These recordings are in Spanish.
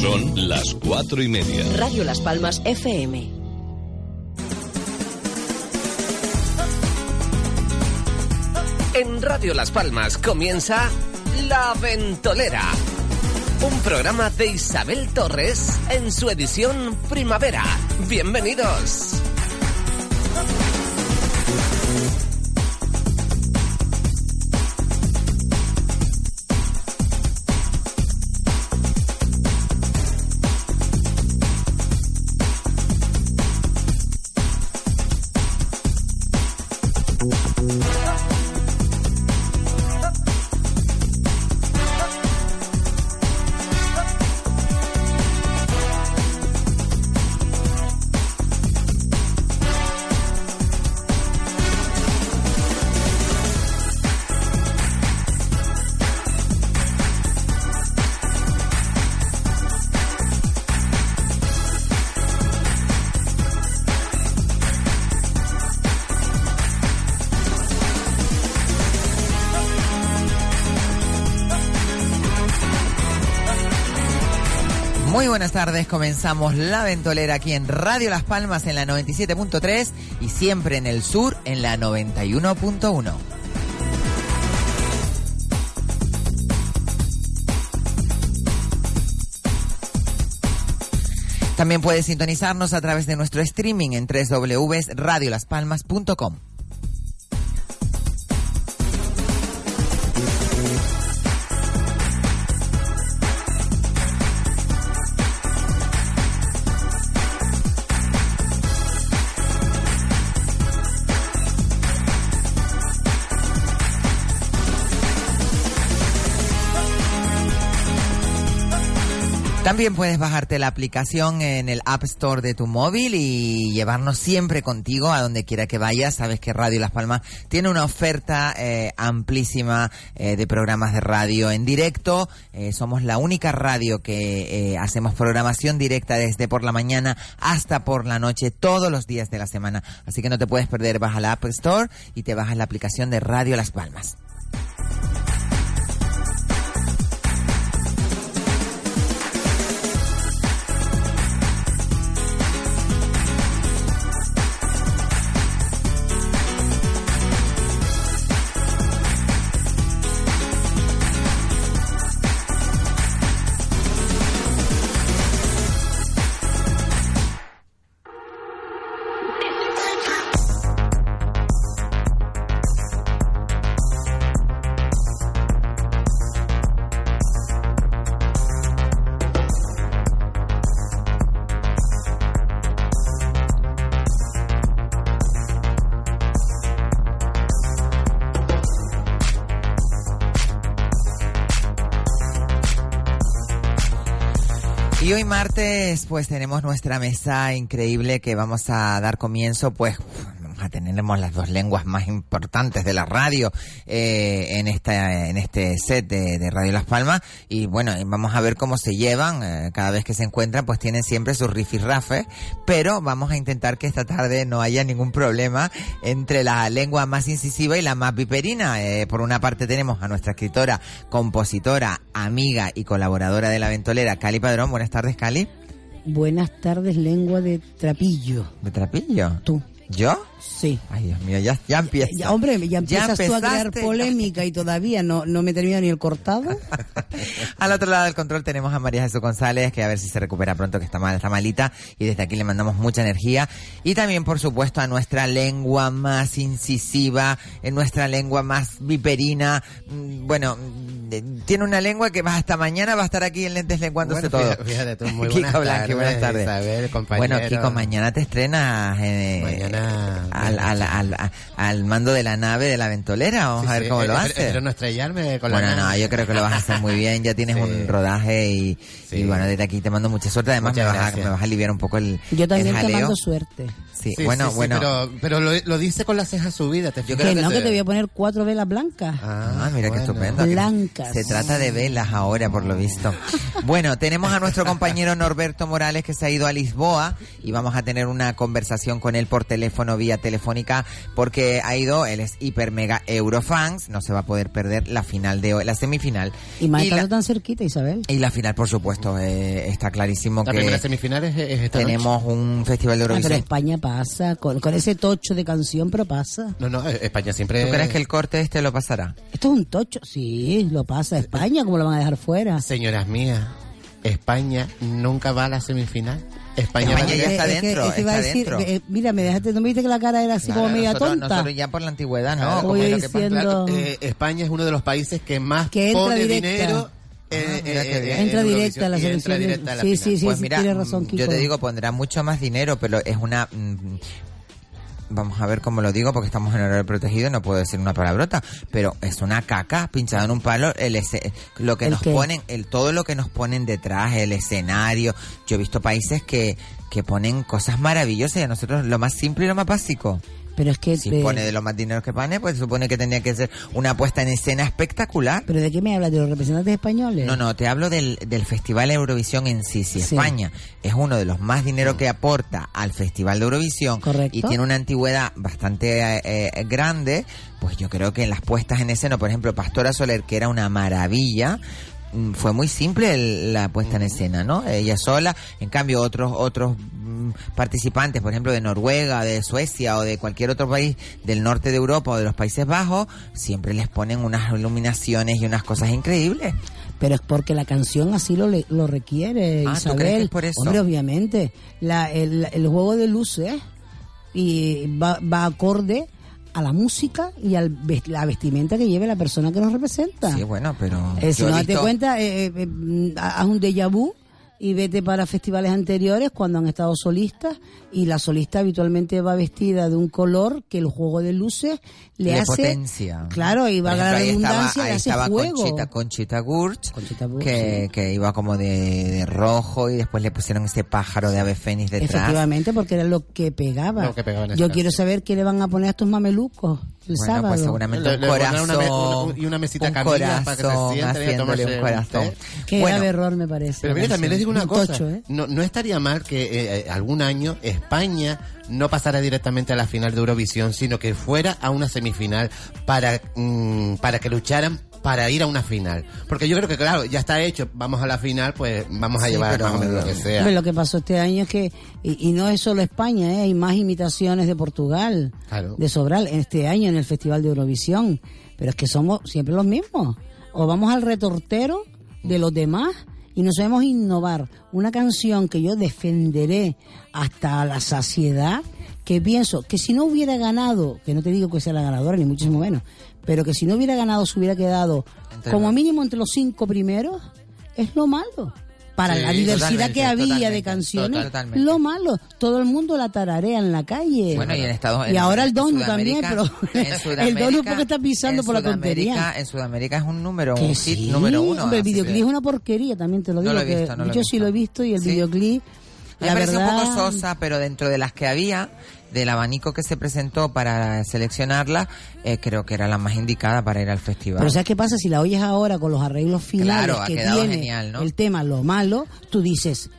Son las cuatro y media. Radio Las Palmas FM. En Radio Las Palmas comienza La Ventolera. Un programa de Isabel Torres en su edición primavera. Bienvenidos. Tardes, comenzamos La Ventolera aquí en Radio Las Palmas en la 97.3 y siempre en el sur en la 91.1. También puedes sintonizarnos a través de nuestro streaming en www.radiolaspalmas.com. También puedes bajarte la aplicación en el App Store de tu móvil y llevarnos siempre contigo a donde quiera que vayas. Sabes que Radio Las Palmas tiene una oferta eh, amplísima eh, de programas de radio en directo. Eh, somos la única radio que hacemos programación directa desde por la mañana hasta por la noche todos los días de la semana. Así que no te puedes perder. Baja la App Store y te bajas la aplicación de Radio Las Palmas. Martes pues tenemos nuestra mesa increíble que vamos a dar comienzo pues tenemos las dos lenguas más importantes de la radio eh, en esta en este set de, de Radio Las Palmas y bueno vamos a ver cómo se llevan eh, cada vez que se encuentran pues tienen siempre sus rifirrafes pero vamos a intentar que esta tarde no haya ningún problema entre la lengua más incisiva y la más viperina Eh, por una parte tenemos a nuestra escritora compositora amiga y colaboradora de la ventolera Cali Padrón buenas tardes Cali Buenas tardes, lengua de trapillo. ¿de trapillo? Tú. ¿yo? Sí. Ay Dios mío ya, ya empieza Ya, hombre, ya empiezas tú a crear polémica y todavía no, no me termina ni el cortado. Al otro lado del control tenemos a María Jesús González, que a ver si se recupera pronto, que está mal, está malita, y desde aquí le mandamos mucha energía. Y también, por supuesto, a nuestra lengua más incisiva, en nuestra lengua más viperina. Mm, Bueno, mm, eh, tiene una lengua que va hasta mañana, va a estar aquí en Lentes Lenguándose Bueno, todo. fíjate- tú, muy Kiko buenas Blanqui, buenas tardes, tardes. Isabel, compañero. bueno, Kiko, mañana te estrenas eh, Mañana- al, al, al, al- mando de la nave de la ventolera. Vamos Sí, a ver sí, cómo eh, lo eh, haces. Pero no estrellarme con la Bueno, no, yo creo que lo vas a hacer muy bien. Ya tienes Sí. un rodaje y, Sí. y bueno, desde aquí te mando mucha suerte. Además, me vas, a, me vas a aliviar un poco el. Yo también el te mando suerte. Sí, Sí, bueno, sí, sí, bueno. Pero, pero lo, lo dice con las cejas subidas. Te Yo creo Que no, que que te voy a poner cuatro velas blancas. Ah, mira qué bueno. estupendo. Blancas. Se trata de velas ahora, por lo visto. Bueno, tenemos a nuestro compañero Norberto Morales que se ha ido a Lisboa y vamos a tener una conversación con él por teléfono vía telefónica porque ha ido, él es hiper mega eurofans, no se va a poder perder la final de hoy, la semifinal. Y más estando la, tan cerquita, Isabel. y la final, por supuesto, eh, está clarísimo La primera que semifinal es, es esta tenemos un festival de Ah, pero Eurovisión. España pasa, con, con ese tocho de canción, pero pasa. No, no, España siempre... ¿Tú crees que el corte este lo pasará? Esto es un tocho, sí, lo pasa. España, ¿cómo lo van a dejar fuera? Señoras mías, España nunca va a la semifinal. España, España va a ya llegar- está Es que- dentro, es que está decir, dentro. eh, mira, me dejaste, ¿no me viste que la cara era así Claro, como media nosotros, tonta? nosotros ya por la antigüedad, ¿no? Voy Como es lo que pasa. diciendo- Claro, eh, España es uno de los países que más Que pone directa. dinero. Eh, Ah, eh, eh, en Entra directa a la y entra selección. directa a la Sí, final. sí, sí, Pues sí, mira, tiene razón, mm, Kiko. yo te digo, pondrá mucho más dinero, pero es una... mm, Vamos a ver cómo lo digo porque estamos en horario protegido y no puedo decir una palabrota, pero es una caca pinchada en un palo, el ese- lo que ¿El nos qué? ponen, el todo lo que nos ponen detrás, el escenario. Yo he visto países que que ponen cosas maravillosas y a nosotros lo más simple y lo más básico. Pero es que... Si eh, pone de lo más dinero que pone, pues supone que tendría que ser una puesta en escena espectacular. ¿Pero de qué me hablas? ¿De los representantes españoles? No, no, te hablo del, del Festival Eurovisión en sí. Si Sí. España es uno de los más dinero que aporta al Festival de Eurovisión Correcto. y tiene una antigüedad bastante eh, eh, grande, pues yo creo que en las puestas en escena, por ejemplo, Pastora Soler, que era una maravilla, fue muy simple el- la puesta en escena, ¿no? Ella sola, en cambio otros otros mm, participantes, por ejemplo de Noruega, de Suecia o de cualquier otro país del norte de Europa o de los Países Bajos, siempre les ponen unas iluminaciones y unas cosas increíbles. Pero es porque la canción así lo, le- lo requiere, Ah, ¿tú Isabel. crees que es por eso? Hombre, obviamente. La, el, el juego de luces y va, va acorde a la música y a la vestimenta que lleve la persona que nos representa. Sí, bueno, pero Eh, si no te visto- cuenta, eh, eh, eh, mm, haz un déjà vu y vete para festivales anteriores cuando han estado solistas y la solista habitualmente va vestida de un color que el juego de luces le, le hace potencia. claro y va a la ahí redundancia estaba, le ahí hace estaba Conchita, Conchita Gurch, Conchita Wurst, que, sí. que iba como de, de rojo y después le pusieron ese pájaro de ave fénix detrás. efectivamente porque era lo que pegaba Lo que pegaba yo caso. quiero saber qué le van a poner a estos mamelucos el Bueno, sábado pues seguramente Le- un le pondrán corazón una me- una- y una mesita un para que se sienten y tomarse un corazón. qué bueno, grave error me parece Pero la mire, también les digo una Un cosa. tocho, ¿eh? no, no estaría mal que eh, eh, algún año España no pasara directamente a la final de Eurovisión, sino que fuera a una semifinal para, mm, para que lucharan para ir a una final. Porque yo creo que, claro, ya está hecho, vamos a la final, pues vamos a Sí, llevar más o menos lo que sea. Lo que pasó este año es que, y, y no es solo España, ¿eh? hay más imitaciones de Portugal, Claro. de Sobral, este año en el Festival de Eurovisión. Pero es que somos siempre los mismos. O vamos al retortero de los demás y no sabemos innovar. Una canción que yo defenderé hasta la saciedad, que pienso que si no hubiera ganado, que no te digo que sea la ganadora, ni muchísimo menos, pero que si no hubiera ganado se hubiera quedado como mínimo entre los cinco primeros, es lo malo. Para Sí, la diversidad que había de canciones, totalmente. lo malo, todo el mundo la tararea en la calle. Bueno, y en Estados Y en- ahora el Donu también, pero el Donu porque está pisando por la tontería. En Sudamérica es un número, Que un hit número uno. hombre, el videoclip es una porquería, también te lo No digo. lo he que visto, no lo he yo visto. sí lo he visto y el Sí. videoclip, Me la parece verdad, un poco sosa, pero dentro de las que había, del abanico que se presentó para seleccionarla, eh, creo que era la más indicada para ir al festival. Pero ¿sabes qué pasa? Si la oyes ahora con los arreglos finales Claro, que tiene genial, ¿no? el tema Lo Malo, tú dices,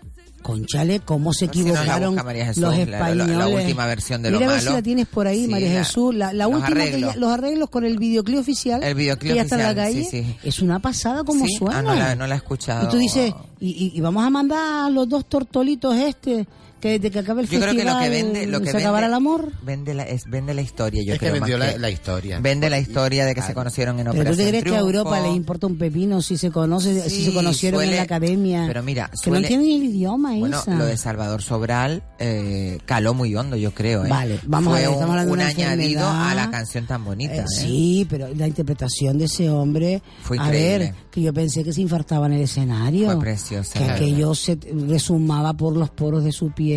conchale, cómo se si equivocaron busca María Jesús, los la- la- la españoles. última versión de Lo Mira a ver Malo. si la tienes por ahí, Sí, María la- Jesús. La, última que ya- los arreglos con el videoclip oficial. El videoclip que ya está en la oficial, calle. sí, sí. Es una pasada como suena. ah, no la- no la he escuchado. Y tú dices, y, y- y vamos a mandar a los dos tortolitos este, que desde que acabe el Yo creo que festival lo que vende, lo que se vende, acabará el amor. Vende la, es, vende la historia, yo es que creo. vendió más la, que- la historia. Vende la historia de que se conocieron en Pero tú Operación te crees que a. Europa le importa un pepino si se conoce, si se conocieron en suele- la academia. pero mira, que no suele- entienden el idioma, Bueno, Isa. lo de Salvador Sobral eh, caló muy hondo, yo creo. ¿eh? Vale, vamos Fue a ver, un, estamos hablando un de una añadido enfermedad. a la canción tan bonita. Eh, ¿eh? Sí, pero la interpretación de ese hombre, Fue a increíble. ver, que yo pensé que se infartaba en el escenario. Fue preciosa, Que aquello se resumaba por los poros de su piel,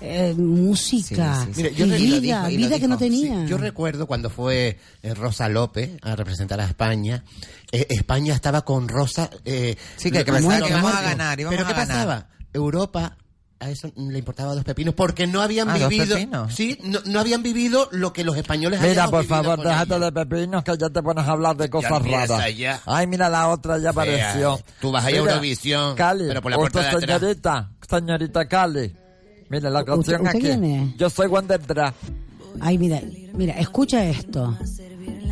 eh, música, Sí, sí, sí. Y vida, dijo, y vida que no tenía. Sí, yo recuerdo cuando fue eh, Rosa López a representar a España, eh, España estaba con Rosa. eh, Sí, que- que pensaba que íbamos a ganar, Pero a ¿qué ganar. pasaba? Europa a eso le importaba dos pepinos porque no habían Ah, vivido sí no, no habían vivido lo que los españoles Mira, por favor, déjate de pepinos que ya te pones a hablar de cosas raras. ya. Ay, mira la otra ya apareció. tú vas a Eurovisión, Cali, pero por la puerta usted, de atrás. señorita, señorita Cali. Mira, la ¿Usted- canción aquí. quién es? Yo soy Wonder Bra. Ay, mira, mira, escucha esto.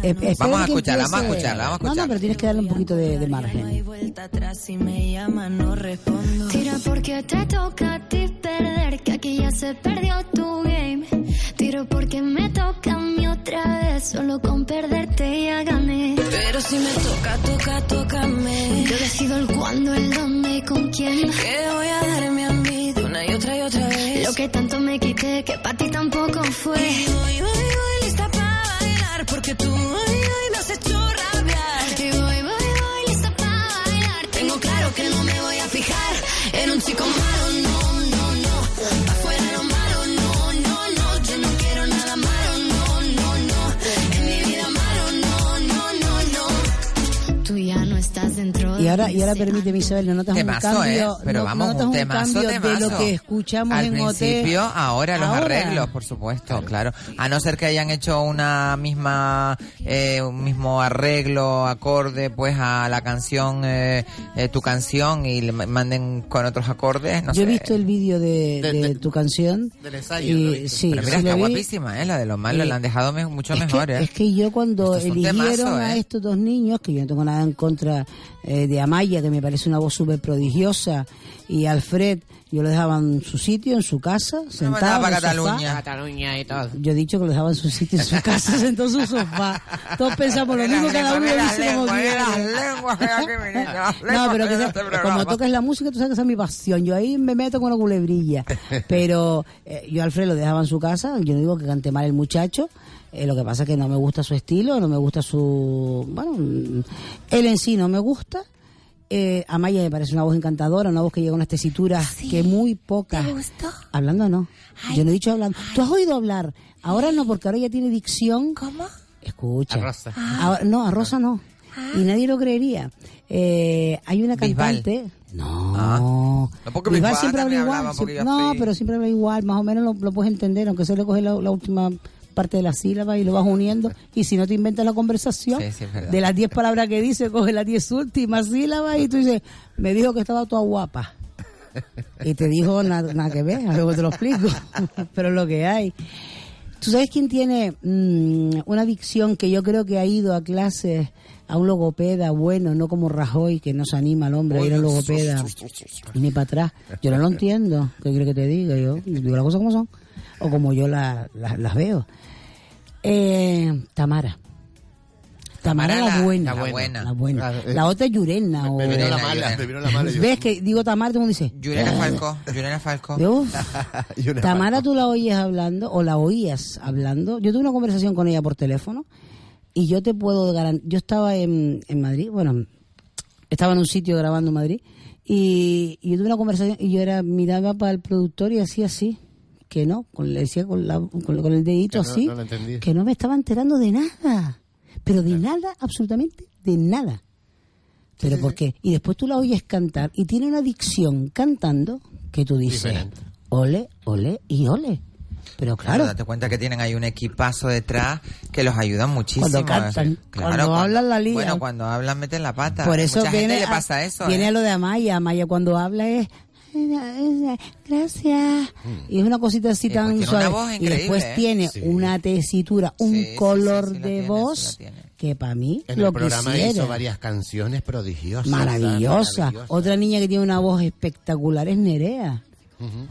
Eh, espera Vamos a escucharla, vamos a escucharla, vamos a No, no, escucharla. pero tienes que darle un poquito de, de margen. vuelta atrás si me llama no respondo. Tira porque te toca a ti perder, que aquí ya se perdió tu game. Tiro porque me toca a mí otra vez, solo con perderte ya gané. Pero si me toca, toca, tócame. Yo decido el cuándo, el dónde y con quién. Que voy a darme a mí de una y otra y otra vez. Lo que tanto me quité, que para ti tampoco fue. Y voy, voy, voy lista para bailar porque tú hoy, hoy me Y ahora, y ahora permíteme, Isabel, no notas Temazo, un cambio, ¿eh? Pero no- vamos, notas un un temazo, cambio de lo temazo. que escuchamos Al en OT. principio, ahora los Ahora. arreglos, por supuesto, claro. A no ser que hayan hecho una misma, eh, un mismo arreglo, acorde, pues a la canción, eh, eh, tu canción y le ma- manden con otros acordes, no Yo he visto el vídeo de, De- de de- tu canción. del ensayo, ¿lo Y, sí, Pero mira, sí está vi. guapísima, ¿eh? La de los malos, Eh, la han dejado me- mucho es mejor, que, ¿eh? es que yo cuando eligieron temazo, a ¿eh? estos dos niños, que yo no tengo nada en contra eh, de Amaya, que me parece una voz súper prodigiosa, y Alfred, yo lo dejaba en su sitio, en su casa, sentado mandaba para en el sofá. Cataluña. Cataluña y todo. Yo he dicho que lo dejaba en su sitio, en su casa, sentado en su sofá. Todos pensamos lo mismo, cada uno lo dice como quiere. No, pero que este sea- como tocas la música, tú sabes que esa es mi pasión. Yo ahí me meto con una culebrilla. Pero eh, yo a Alfred lo dejaba en su casa. Yo no digo que cante mal el muchacho. eh, lo que pasa es que no me gusta su estilo, no me gusta su... Bueno, él en sí no me gusta. Eh, Amaya me parece una voz encantadora, una voz que llega a unas tesituras que muy pocas. ¿Te gustó? Hablando no. Yo no he dicho hablando. Tú has oído hablar. Ahora no, porque ahora ya tiene dicción. ¿Cómo? Escucha. A Rosa. Ahora- no, a Rosa no. Y nadie lo creería. Eh, hay una Bisbal. cantante. No. Ah. No, porque Bisbal Bisbal siempre habla igual. no, pero siempre habla igual. Más o menos lo, lo puedes entender, aunque se le coge la, la última parte de la sílaba y lo vas uniendo. Y si no te inventas la conversación, Sí, sí, de las 10 palabras que dice, coge las 10 últimas sílabas y tú dices, me dijo que estaba toda guapa. Y te dijo nada, nada que ver, luego te lo explico. Pero lo que hay. ¿Tú sabes quién tiene mm, una dicción que yo creo que ha ido a clases a un logopeda bueno, no como Rajoy, que no se anima al hombre a ir a un logopeda y ni para atrás? Yo no lo entiendo. ¿Qué quiere que te diga? Yo digo las cosas como son o como yo la- la- las veo. Eh, Tamara. Tamara, Tamara la, la- buena. la buena. La buena. Ah, eh. La otra es Yurena. o- Me vino la Yurena, mala, Yurena. me vino la mala. yo- ¿Ves que digo Tamara? Todo el mundo dice. Yurena Falco, Yurena Falco. Tamara, mala. tú la oyes hablando, o la oías hablando. Yo tuve una conversación con ella por teléfono y yo te puedo garantizar. Yo estaba en, en Madrid, bueno, estaba en un sitio grabando en Madrid y, y yo tuve una conversación y yo era miraba para el productor y hacía así. Que no, con, le decía con, la- con, con el dedito Que no- así, no lo entendí. que no me estaba enterando de nada, pero de nada, absolutamente de nada. Pero ¿por qué? Y después tú la oyes cantar y tiene una dicción cantando que tú dices, Diferente. ole, ole y ole. Pero Claro, claro, date cuenta que tienen ahí un equipazo detrás que los ayuda muchísimo. Cuando cantan, Claro, cuando hablan la lían. Bueno, cuando hablan meten la pata. por eso Mucha viene, gente le pasa eso. viene ¿eh? a lo de Amaya. Amaya cuando habla es gracias y es una cosita así Sí, tan una suave voz y después ¿eh? tiene Sí. una tesitura un Sí, sí, sí, color sí, de tiene, voz que para mí En lo el programa quisiera. hizo varias canciones prodigiosas. maravillosa. otra niña que tiene una voz espectacular es Nerea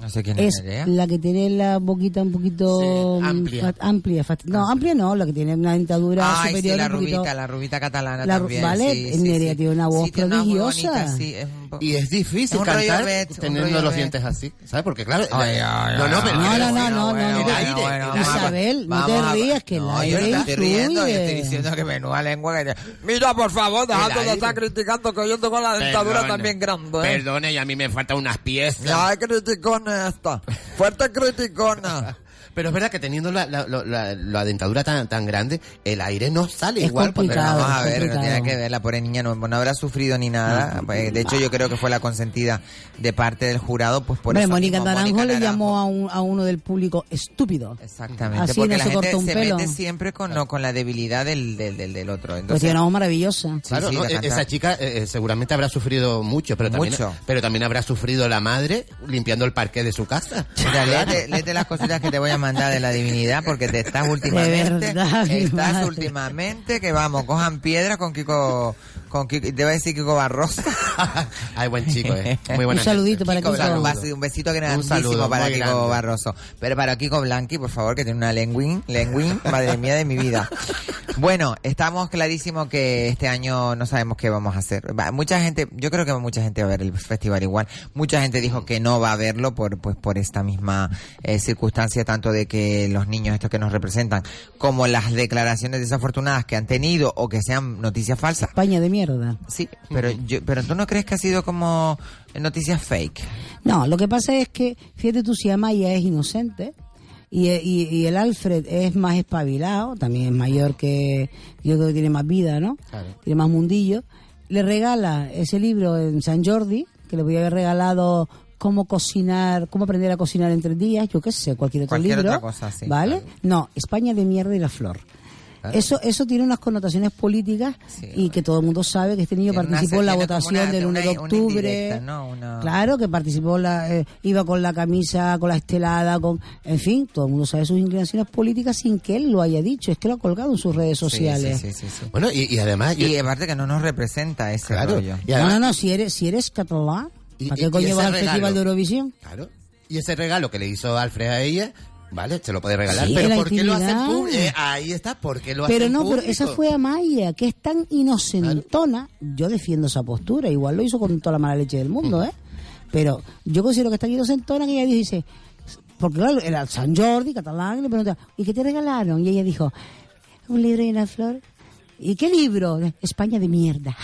No sé quién es, es Nerea. la que tiene la boquita un poquito Sí, mm, amplia. fat- amplia fat- no amplia no la que tiene una dentadura Ay, sí, superior la poquito- rubita, la rubita catalana La- también. vale, sí, en sí, Nerea sí. tiene una voz una prodigiosa. bonita, sí, es poco- Y es difícil cantar teniendo los Bet. dientes así, ¿sabes? Porque claro, Ay, ay, no, no, ay, pero- No, no, no, no. Isabel, no te rías, que el aire yo no estoy riendo, yo influye. estoy diciendo que menuda lengua que... Mira, por favor, dejando de estar criticando que yo tengo la dentadura Perdone. también grande, ¿eh? Perdone, y a mí me faltan unas piezas. Ya, criticona esta. Fuerte criticona. Pero es verdad que teniendo la, la, la- la- la dentadura tan, tan grande, el aire no sale Es igual. cuando- Pero complicado. vamos a ver, no complicado. tiene que ver, la pobre niña no, no habrá sufrido ni nada. Eh, De hecho, yo creo que fue la consentida de parte del jurado, pues por Hombre, eso Mónica Naranjo le llamó a, un- a uno del público estúpido. Exactamente, Así porque no la se gente cortó un se pelo. mete siempre con, lo- con la debilidad del, del, del, del otro. Pues tiene una voz maravillosa. Sí, Claro, sí, ¿no? E- esa chica eh, eh, seguramente habrá sufrido mucho, pero también, Mucho. pero también habrá sufrido la madre limpiando el parque de su casa. Mira, léete, léete las cositas que te voy a mandar de la divinidad porque te estás últimamente, verdad, estás últimamente que vamos, cojan piedra con Kiko, con Kiko, te voy a decir Kiko Barroso. Ay, buen chico, eh. Muy Un buena saludito gente. para Kiko, Kiko. un, un besito grandísimo saludo para Kiko grande. Barroso. Pero para Kiko Blanqui, por favor, que tiene una lengüín, lengüín, madre mía de mi vida. Bueno, estamos clarísimo que este año no sabemos qué vamos a hacer. Mucha gente, yo creo que mucha gente va a ver el festival igual. Mucha gente dijo que no va a verlo por, pues, por esta misma eh, circunstancia, tanto de que los niños estos que nos representan, como las declaraciones desafortunadas que han tenido o que sean noticias falsas. España de mierda. Sí, pero yo, pero tú no crees que ha sido como noticias fake. No, lo que pasa es que, fíjate tú, si Amaya es inocente y, y, y el Alfred es más espabilado, también es mayor que, yo creo que tiene más vida, ¿no? Claro. Tiene más mundillo. Le regala ese libro en San Jordi, que le voy a haber regalado cómo cocinar, cómo aprender a cocinar en tres días, yo qué sé, cualquier otro Cualquier libro. otra cosa, sí, ¿Vale? No, España de mierda y la flor. Eso, eso tiene unas connotaciones políticas Sí. y que todo el mundo sabe que este niño participó en la votación una- del 1 de octubre. ¿no? Una- Claro, que participó, la, eh, iba con la camisa, con la estelada, con, en fin, todo el mundo sabe sus inclinaciones políticas sin que él lo haya dicho, es que lo ha colgado en sus redes sociales. Sí, sí, sí, sí, sí. Bueno, y, y además... yo- Y aparte que no nos representa ese claro, rollo. y No, además- no, no, si eres, si eres catalán, Y- ¿para y- qué coño vas al. Festival de Eurovisión? Claro. Y ese regalo que le hizo Alfred a ella, vale, se lo puede regalar. Sí, pero ¿por qué lo hacen público? Eh, ahí está, ¿por qué lo hacen Pero no, público? pero esa fue Amaya, que es tan inocentona. Yo defiendo esa postura, igual lo hizo con toda la mala leche del mundo, ¿eh? Pero yo considero que es tan inocentona que ella dice, porque claro, era San Jordi, catalán, y le pregunta, ¿y qué te regalaron? Y ella dijo, un libro y una flor. ¿Y qué libro? España de mierda.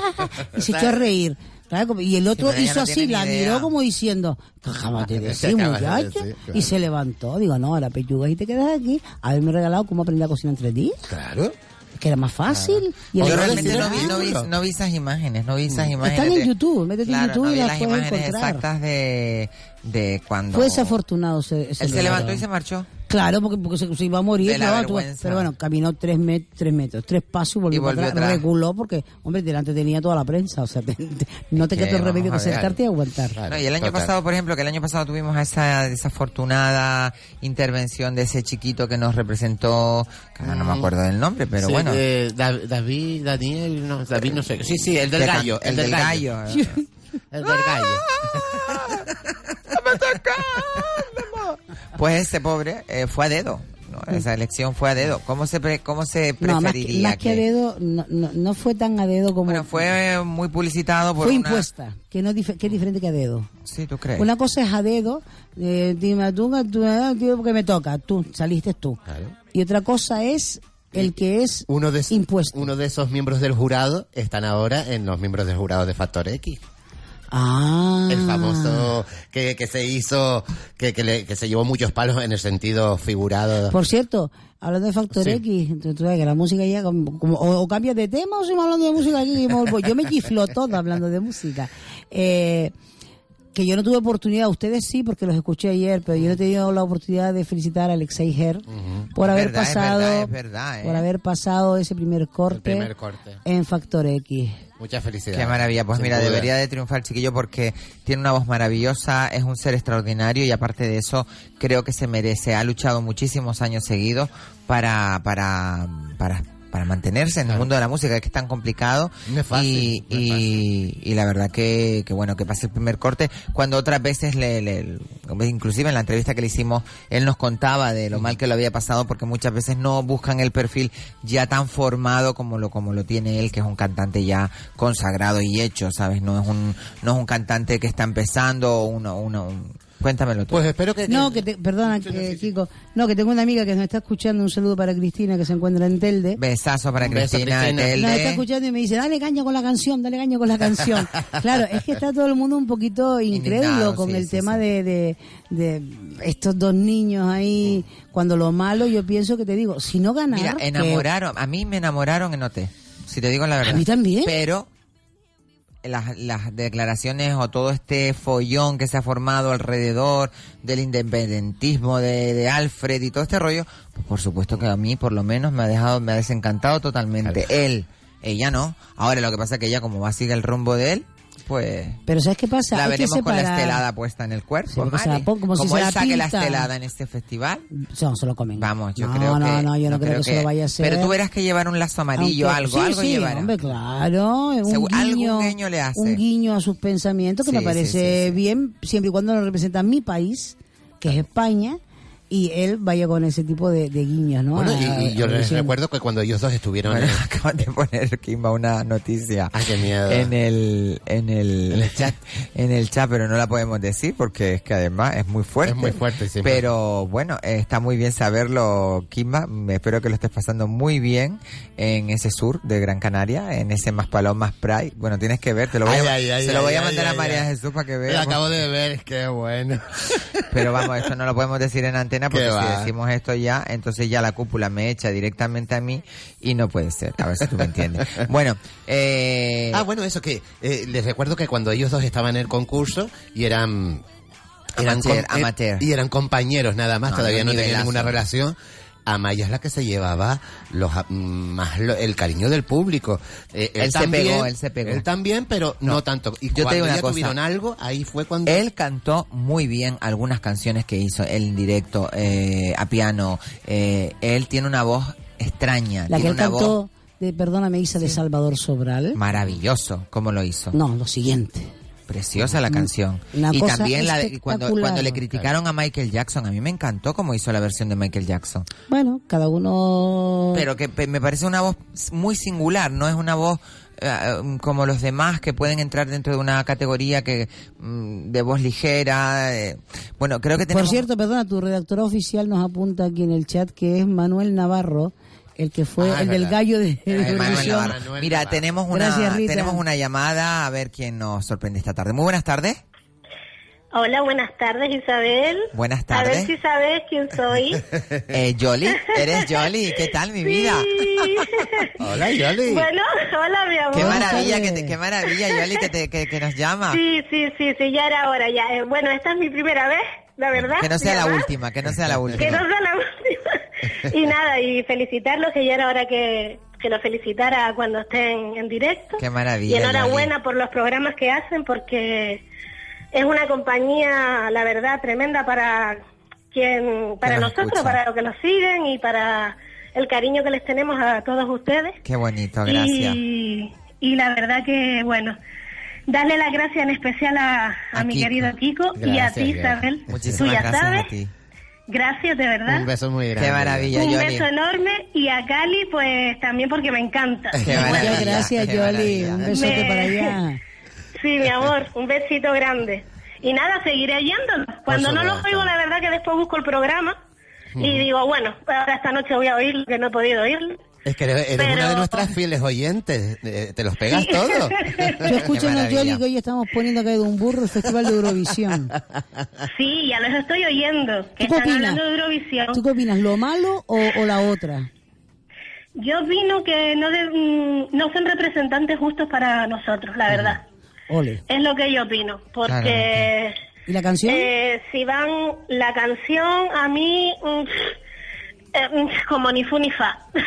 y se echó a reír. Claro, y el otro hizo no así, la idea. miró como diciendo, acábate de Se decir, acaba de muchacho. decir, claro. Y se levantó. Digo, no, ahora pechugas y te quedas aquí. Haberme regalado cómo aprender a cocinar en tres días. Claro. Que era más fácil. Y Yo realmente no vi, no, vi, no vi esas imágenes, no vi esas imágenes. Están en de- YouTube, métete en Claro, YouTube no y las las puedes imágenes encontrar. exactas de, de cuando... Fue desafortunado ese, ese Él se levantó y se marchó. Claro, porque, porque se, se iba a morir. De la ¿no? Tú- pero bueno, caminó tres, met- tres metros, tres pasos y volvió, Y volvió atrás. atrás. Reculó porque, hombre, delante tenía toda la prensa. O sea, te- te- no te que queda otro vamos remedio que sentarte y aguantar. Claro, No, y el año total. pasado, por ejemplo, que el año pasado tuvimos esa desafortunada intervención de ese chiquito que nos representó, que ahora no me acuerdo del nombre, pero Sí, bueno. eh, Da- David, Daniel, no, David no sé. Sí, sí, el del gallo. El, del gallo. El del gallo. Pues ese pobre eh, fue a dedo. ¿no? Esa elección fue a dedo. ¿Cómo se, pre- cómo se No, más que, preferiría? más que a dedo, no, no, no fue tan a dedo como... Bueno, fue muy publicitado por fue una- impuesta, que, no, dif- que es diferente que a dedo. Sí, ¿tú crees? Una cosa es a dedo, eh, dime tú, porque me toca, tú, saliste tú. Claro. Y otra cosa es el que es Uno de, impuesto. uno de esos miembros del jurado están ahora en los miembros del jurado de Factor X. Ah. El famoso que, que se hizo, que, que, le- que se llevó muchos palos en el sentido figurado. Por cierto, hablando de Factor Sí. X, tú, tú que la música ya, como, como- o, o cambias de tema o seguimos hablando de música aquí. vuelvo- Yo me chiflo todo hablando de música. Eh, que yo no tuve oportunidad, ustedes sí, porque los escuché ayer, pero yo no he tenido la oportunidad de felicitar a Alexei Her por Es haber verdad, es pasado, verdad, es verdad, ¿eh? por haber pasado ese primer corte, primer corte. en Factor X. Mucha felicidad. Qué maravilla. Pues Sin mira, duda. debería de triunfar el chiquillo porque tiene una voz maravillosa, es un ser extraordinario y aparte de eso creo que se merece. Ha luchado muchísimos años seguidos para, para, para, para mantenerse en el mundo de la música, que es tan complicado. No es fácil, y, no es y, y la verdad que, que bueno, que pase el primer corte. Cuando otras veces, le, le- inclusive en la entrevista que le hicimos, él nos contaba de lo mal que lo había pasado porque muchas veces no buscan el perfil ya tan formado como lo, como lo tiene él, que es un cantante ya consagrado y hecho, ¿sabes? No es un, no es un cantante que está empezando uno, uno, un- Cuéntamelo tú. Pues espero que... No, que te, perdona, eh, Kiko. No, que tengo una amiga que nos está escuchando. Un saludo para Cristina, que se encuentra en Telde. Besazo para Cristina, Cristina. Telde. Nos está escuchando y me dice, dale caña con la canción, dale caña con la canción. claro, es que está todo el mundo un poquito incrédulo con sí, el sí, tema sí. De, de, de estos dos niños ahí. Cuando lo malo, yo pienso que te digo, si no ganar... Mira, que- enamoraron, a mí me enamoraron en OT, si te digo la verdad. A mí también. Pero las, las declaraciones o todo este follón que se ha formado alrededor del independentismo de, de Alfred y todo este rollo, pues por supuesto que a mí por lo menos me ha dejado, me ha desencantado totalmente. Él, ella no. Ahora lo que pasa es que ella como va a seguir el rumbo de él, pues Pero ¿sabes qué pasa? la Hay que veremos con la estelada puesta en el cuerpo. Sí, se la Mari. pon- como si se la saque la estelada en este festival, No, se lo comen. Vamos, yo no, creo no, que. No, yo no, creo, que, se lo vaya a hacer. Pero tú verás que llevar un lazo amarillo, Aunque- algo, sí, algo sí, llevará. hombre, claro. Un Segu- algún guiño, guiño le hace. Un guiño a sus pensamientos que me parece bien, siempre y cuando lo representa mi país, que es España, y él vaya con ese tipo de, de guiños, ¿no? Bueno, y, A- y yo a- les recuerdo que cuando ellos dos estuvieron Bueno, en, acaban de poner Kimba una noticia Ay, qué miedo. en el en el, En el chat. en el chat, pero no la podemos decir porque es que además es muy fuerte. Es muy fuerte, sí. Pero bueno, está muy bien saberlo, Kimba. Espero que lo estés pasando muy bien en ese sur de Gran Canaria, en ese más Palomas Pride. Bueno, tienes que ver, te lo voy Ay, a, ay, se lo voy a mandar a María. Jesús para que Lo vea. acabo de ver, qué bueno. Pero vamos, esto no lo podemos decir en antena porque si decimos esto ya, entonces ya la cúpula me echa directamente a mí y no puede ser. A ver si tú me entiendes. Bueno, eh, Ah, bueno, eso que eh, les recuerdo que cuando ellos dos estaban en el concurso y eran Amateur, com- eh, amateur. y eran compañeros nada más, No, todavía no tenían ninguna relación. Amaya es la que se llevaba los a- mm, más lo- el cariño del público. Eh, Él se pegó, él se pegó. Él también, pero no, tanto. Y Yo te cuando digo una ya cosa. tuvieron algo, ahí fue cuando él cantó muy bien algunas canciones que hizo él en directo, eh, a piano. Eh, él tiene una voz extraña, La que él una voz cantó, de, perdóname, Isa, de Salvador Sobral. maravilloso, como lo hizo. No, lo siguiente. Preciosa la canción. Una y cosa también la de- cuando, cuando le criticaron a Michael Jackson, a mí me encantó cómo hizo la versión de Michael Jackson. Bueno, cada uno... Pero que me parece una voz muy singular, no es una voz eh, como los demás que pueden entrar dentro de una categoría que mm, de voz ligera. eh. Bueno, creo que tenemos... Por cierto, perdona, tu redactora oficial nos apunta aquí en el chat que es Manuel Navarro, el que fue Ah, el del gallo de, de Ay, Manuel Eurovisión. Navarro. Manuel Mira, tenemos una, Gracias, tenemos una llamada a ver quién nos sorprende esta tarde. Muy buenas tardes. Hola, buenas tardes, Isabel. Buenas A ver tardes. si sabes quién soy. Eh, Jolly, eres Jolly. ¿Qué tal, mi vida? Hola, Yoli. bueno, hola, mi amor. Qué maravilla, que, tardes. te- qué maravilla, Yoli, que, te, que, que nos llama. Sí, sí, sí, sí, ya era hora, ya. Eh, bueno, esta es mi primera vez, la verdad. Que no sea la ¿verdad? última, que no sea la Que última. no sea la última. y nada, y felicitarlos, que ya era hora que, que los felicitara cuando estén en directo. Qué maravilla, Y enhorabuena por los programas que hacen, porque es una compañía, la verdad, tremenda para quien, para nos nosotros, escucha. para los que nos siguen y para el cariño que les tenemos a todos ustedes. Qué bonito, gracias. Y, y la verdad que, bueno, darle las gracias en especial a, a A mi Kiko. querido Kiko y a ti. Isabel. Tú Muchísimas ya gracias sabes. a ti. Gracias, de verdad. Un beso muy grande. Qué maravilla, Un Yoli. beso enorme y a Cali, pues también porque me encanta. Qué Muchas gracias, qué Yoli. Un besote Me- para allá. Sí, mi amor, un besito grande. Y nada, seguiré oyéndolo. Cuando no lo oigo, la verdad que después busco el programa y digo, bueno, ahora esta noche voy a oírlo, que no he podido oírlo. Es que eres, Pero- una de nuestras fieles oyentes. eh, Te los pegas todos. Yo escucho en el que hoy estamos poniendo acá de un burro el Festival de Eurovisión. Sí, ya los estoy oyendo, que ¿Tú qué están opinas? hablando de Eurovisión. ¿Tú qué opinas, lo malo o, o la otra? Yo opino que no, de- mm, no son representantes justos para nosotros, la verdad. Ole. Es lo que yo opino, porque Claramente. ¿Y la canción? eh, si van la canción a mí mm, eh, como ni fu ni fa.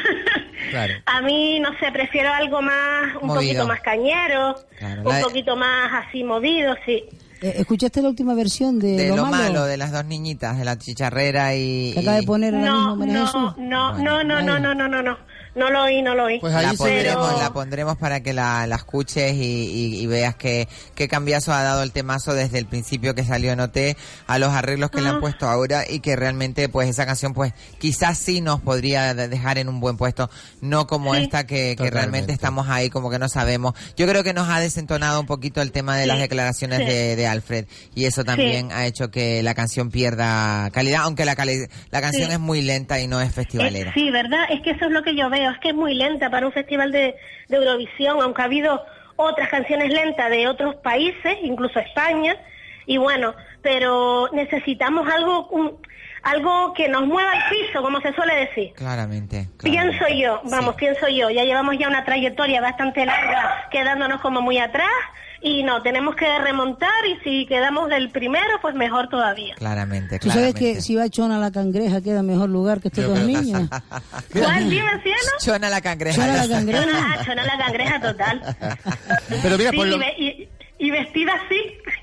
Claro. A mí no sé, prefiero algo más un Movido. poquito más cañero, Claro, un poquito más así movido, sí. Eh, ¿Escuchaste la última versión de, De lo, lo malo? malo, de las dos niñiñitas, de la chicharrera y... acaba de poner No, no, no, Bueno, no, no, no, vale. no, no, no, no. No lo oí, no lo oí. Pues la ahí pondremos, Pero- la pondremos para que la, la escuches y, y- y veas qué, qué cambiazo ha dado el temazo desde el principio que salió en OT a los arreglos que le han Ah. puesto ahora y que realmente pues esa canción pues quizás sí nos podría de- dejar en un buen puesto, no como Sí. esta que, que realmente estamos ahí como que no sabemos. Yo creo que nos ha desentonado un poquito el tema de Sí. las declaraciones Sí. de, de Alfred y eso también ha hecho que la canción pierda calidad, aunque la, cali- la canción Sí. es muy lenta y no es festivalera. Eh, sí, ¿verdad? Es que eso es lo que yo veo, es que es muy lenta para un festival de, de Eurovisión, aunque ha habido otras canciones lentas de otros países, incluso España, y bueno, pero necesitamos algo, un- algo que nos mueva el piso, como se suele decir. Claramente. Pienso yo, vamos, Sí. pienso yo. Ya llevamos ya una trayectoria bastante larga quedándonos como muy atrás y no, tenemos que remontar y si quedamos del primero, pues mejor todavía. Claramente, Tú sabes que si va Chona la cangreja queda mejor lugar que estos dos niños. ¿Cuál, dime, cielo? Chona la cangreja. Chona la Chona, cangreja. ah, Chona la cangreja total. Pero mira, Sí, por lo, y, y- y vestida así.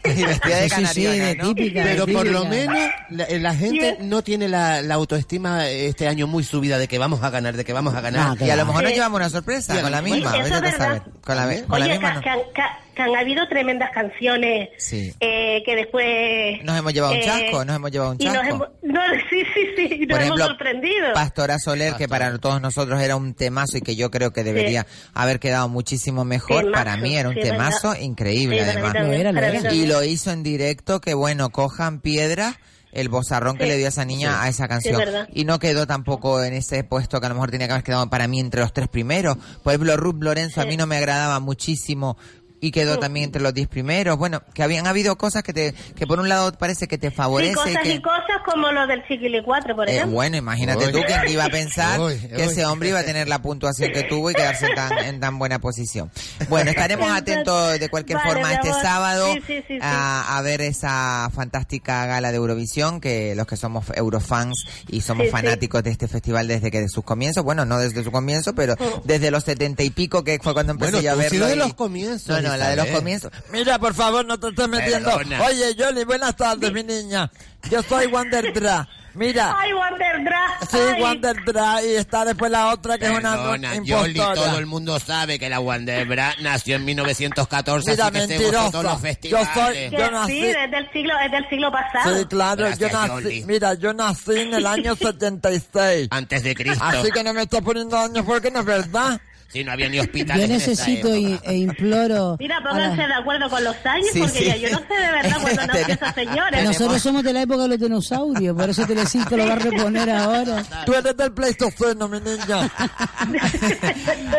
Y vestida de Sí, sí, sí, de ¿no? típica. pero por lo típica. menos la, eh, la gente Y no tiene la, la autoestima este año muy subida de que vamos a ganar, de que vamos a ganar. Ah, Y a lo mejor nos llevamos una sorpresa Sí, con la misma. eso es tú a saber. verdad. Con la, con la Oye, misma que, no. que han- que- han habido tremendas canciones Sí. eh, que después... Nos hemos llevado un eh, chasco, nos hemos llevado un y nos chasco. hemos- no, sí, sí, sí, nos Por hemos ejemplo, sorprendido. Pastora Soler, que para todos nosotros era un temazo y que yo creo que debería haber quedado muchísimo mejor. Temazo, para mí era un sí, temazo verdad. increíble, además. Lo era, lo era. Y lo hizo en directo, que bueno, cojan piedras el bozarrón que le dio a esa niña a esa canción. verdad. y no quedó tampoco en ese puesto que a lo mejor tenía que haber quedado para mí entre los tres primeros. Por ejemplo, Ruth Lorenzo a mí no me agradaba muchísimo y quedó también entre los diez primeros. Bueno, que habían habido cosas que te que por un lado parece que te Sí, favorece. cosas que, y cosas como lo del Chiquili 4, por eh, ejemplo. bueno, imagínate Uy. tú quién iba a pensar Uy, que ese hombre iba a tener la puntuación que tuvo y quedarse tan, en tan buena posición. Bueno, estaremos atentos de cualquier Vale, forma este sábado Sí, sí, sí, sí. A, a ver esa fantástica gala de Eurovisión que los que somos Eurofans y somos Sí, sí. fanáticos de este festival desde que de sus comienzos, bueno, no desde su comienzo, pero desde los setenta y pico que fue cuando empecé Bueno, yo a sí verlo. lo de y- los comienzos, No, no, la de los comienzos. Mira, por favor, no te estés metiendo. Perdona. Oye, Yoli, buenas tardes, mi niña. Yo soy Wander Dra. Mira, Ay, Wonderdra. sí, ay. Wander Dra y está después la otra que es una Perdona, impostora. Yoli, todo el mundo sabe que la Wandebra nació en 1914, Mira, así que se gozó todos los Yo festivales. soy- yo nací- sí, desde el siglo, es del siglo pasado. Sí, claro, Gracias, yo nací, Yoli. mira, yo nací en el año 76. Antes de Cristo. Así que no me estoy poniendo años porque no es verdad. Si no había ni hospitales Yo en esa necesito y- época. e imploro. Mira, pónganse de acuerdo con los años, Sí, porque sí. ya yo no sé de verdad cuándo nació esa señora. Tenemos- Nosotros somos de la época de los dinosaurios, por eso Telecinco lo va a reponer ahora. Tú eres del Pleistoceno, mi niña.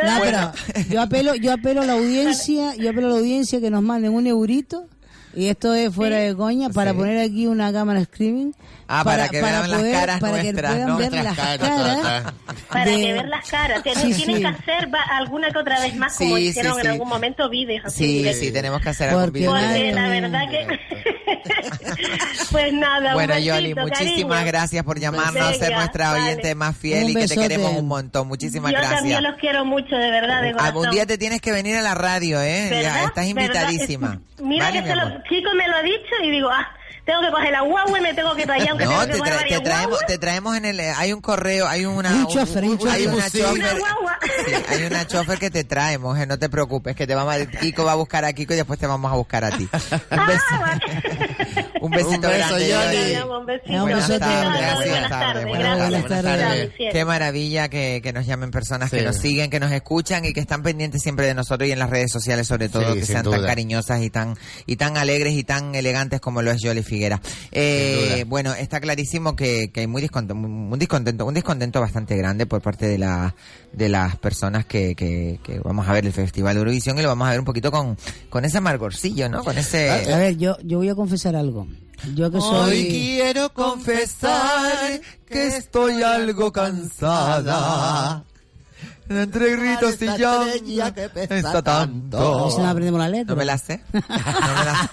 No, pero yo apelo, yo apelo a la audiencia, yo apelo a la audiencia que nos manden un eurito y esto es fuera de coña para poner aquí una cámara streaming. Ah, para que vean las caras para que nuestras, puedan ¿no? ver Nuestras las caras, caras. Para de- que ver las caras. Tienen, Sí, tienen sí. que hacer va- alguna que otra vez más, como Sí, hicieron sí, en sí. algún momento vídeos. así Sí, directos. sí, tenemos que hacer algún Porque video. Porque la verdad que... pues nada, Bueno, besito, Yoli, muchísimas cariño. gracias por llamarnos, ser nuestra vale. oyente más fiel Un y que te queremos un montón. Muchísimas Yo gracias. también los quiero mucho, de verdad, de. Algún día te tienes que venir a la radio, ¿eh? Ya, estás invitadísima. Mira que se lo. Chico me lo ha dicho y digo, ah, tengo que coger la guagua y me tengo que traer, aunque No, tengo te, que coger tra- te traemos, te traemos en el... Hay un correo, hay una... Un chofer, un hay chofer. una Sí. chofer. Una guagua. Sí, hay una chofer que te trae, mujer, no te preocupes, que te vamos a... Kiko va a buscar a Kiko y después te vamos a buscar a ti. Ah, vale. Un besito Un beso, grande, un besito. Un Buenas tardes. Buenas tardes, Buenas tardes. Buenas tardes. Qué maravilla que, que nos llamen personas que Sí. nos siguen, que nos escuchan y que están pendientes siempre de nosotros y en las redes sociales sobre todo, Sí, que sean tan duda. cariñosas y tan y tan alegres y tan elegantes como lo es Yoli Figuera. Eh, bueno, está clarísimo que, que hay muy descontento, un descontento, un descontento bastante grande por parte de la de las personas que, que, que vamos a ver el Festival de Eurovisión y lo vamos a ver un poquito con, con ese amargorcillo, ¿no? Con A ese... ver, yo, yo voy a confesar algo. Yo que Hoy soy... quiero confesar que estoy algo cansada. Entre gritos y llanto está tanto. si nos aprendemos la letra. No me la sé. No me la sé.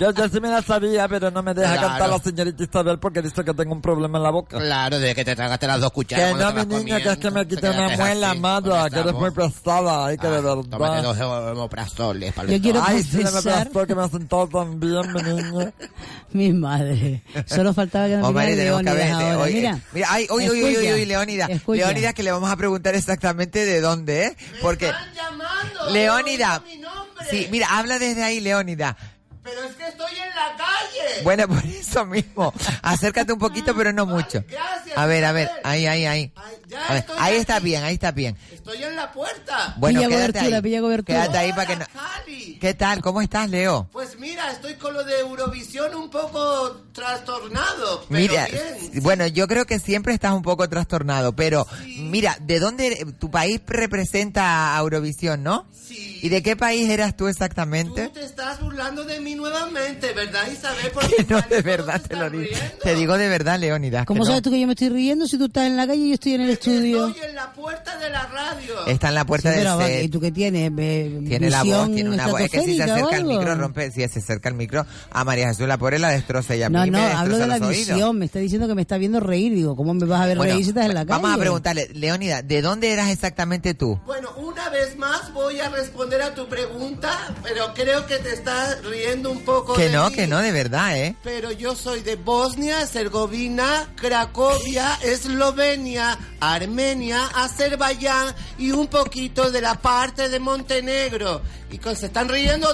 Yo, yo sí me la sabía, pero no me deja Claro. cantar la señorita Isabel porque dice que tengo un problema en la boca. Claro, desde que te tragaste las dos cucharas. Que no, mi niña, que es que me quité una muela, madre, con que eres muy pesada, ay, que de Ah, verdad. Tómate dos homoprazoles para Yo quiero. Ay, sí, me que me ha sentado tan bien, mi niña. Mi madre. Solo faltaba que nos que Leónidas ahora. Mira, mira, ay, uy, uy, uy, uy, escucha, uy, Leónidas. escucha. Leónidas, que le vamos a preguntar exactamente sé de dónde, ¿eh? Porque... Están llamando. Leónida. mi nombre. Sí, mira, habla desde ahí, Leónida. Pero es que estoy en la calle. Bueno, por eso mismo. Acércate un poquito, pero no mucho. gracias, A ver, a ver, ahí, ahí, ahí. Ay, ya A ver, estoy ahí aquí. está bien, ahí está bien. Estoy en la puerta. Bueno, Pilla quédate cobertura, ahí. pilla cobertura. Quédate ahí para que no... Cali. ¿Qué tal? ¿Cómo estás, Leo? Pues mira, estoy con lo de Eurovisión un poco trastornado. Pero Mira, bien. bueno, yo creo que siempre estás un poco trastornado, pero mira, ¿de dónde tu país representa a Eurovisión, no? Sí. ¿Y de qué país eras tú Tú exactamente? te estás burlando de mí nuevamente, ¿verdad, Isabel? Porque Que no, de verdad te lo digo. riendo. Te digo de verdad, Leónidas. ¿Cómo que no. sabes tú que yo me estoy riendo si tú estás en la calle y yo estoy en el estudio? Estoy en la puerta de la radio. Está en la puerta Sí, del pero, set. ¿Y tú qué tienes? Tiene la voz, tiene una voz. Es que si se acerca el micro, rompe, si se acerca el micro, a María Jesús la pobre la destroza y a No, mí no, me hablo de la oídos. visión. Me está diciendo que me está viendo reír. Digo, ¿cómo me vas a ver Bueno, reír si estás en la calle? vamos a preguntarle, Leónida, ¿de dónde eras exactamente tú? Bueno, una vez más voy a responder a tu pregunta, pero creo que te estás riendo un poco Que de no, mí. que no, de verdad, ¿eh? Pero yo soy de Bosnia, Herzegovina, Cracovia, Eslovenia, Armenia, Azerbaiyán y un poquito de la parte de Montenegro. Y con se están riendo,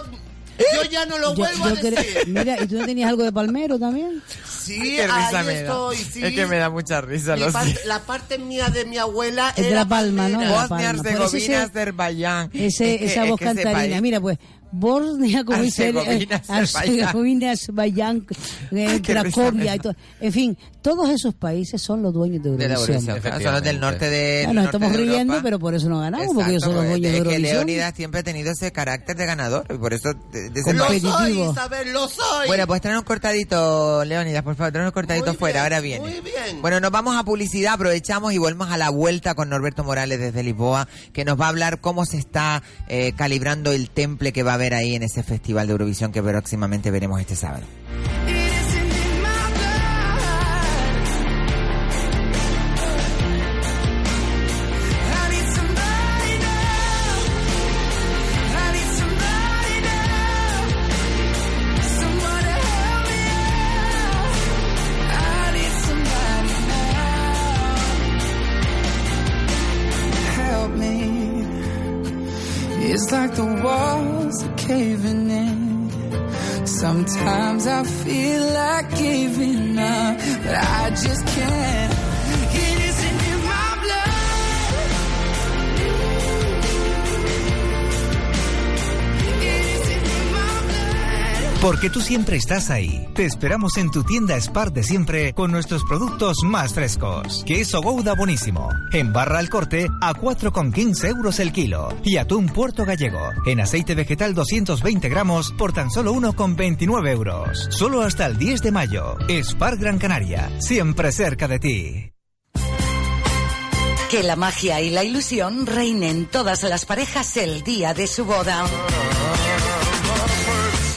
yo ya no lo vuelvo yo a decir. Mira, ¿y tú no tenías algo de palmero también? Sí, ahí estoy, sí. Es que me da mucha risa, lo parte- sé. la parte mía de mi abuela Es de La Palma, ¿no? palmera. Bosnia, Herzegovina, Azerbaiyán. Ese, Es que- esa es voz que cantarina. Mira, pues, Bosnia, como dice Herzegovina, eh. Herzegovina, Cracovia y todo. En fin, todos esos países son los dueños de De la Eurovisión. Eurovisión, son los del norte de Ya nos norte estamos de riendo, Europa. pero por eso no ganamos, porque ellos son los dueños de es que Eurovisión. Leónidas siempre ha tenido ese carácter de ganador, y por eso... de- de Lo soy. Isabel, lo soy. Bueno, pues traer un cortadito, Leónidas, por favor, traer un cortadito Muy fuera, bien, ahora viene. muy bien. Bueno, nos vamos a publicidad, aprovechamos y volvemos a la vuelta con Norberto Morales desde Lisboa, que nos va a hablar cómo se está eh, calibrando el temple que va a haber ahí en ese festival de Eurovisión que próximamente veremos este sábado. Sometimes I feel like giving up, but I just can't. Porque tú siempre estás ahí. Te esperamos en tu tienda Spar de siempre con nuestros productos más frescos. Queso Gouda buenísimo. En barra al corte a 4,15 euros el kilo. Y atún puerto gallego. En aceite vegetal 220 gramos por tan solo 1,29 euros. Solo hasta el 10 de mayo. Spar Gran Canaria. Siempre cerca de ti. Que la magia y la ilusión reinen todas las parejas el día de su boda.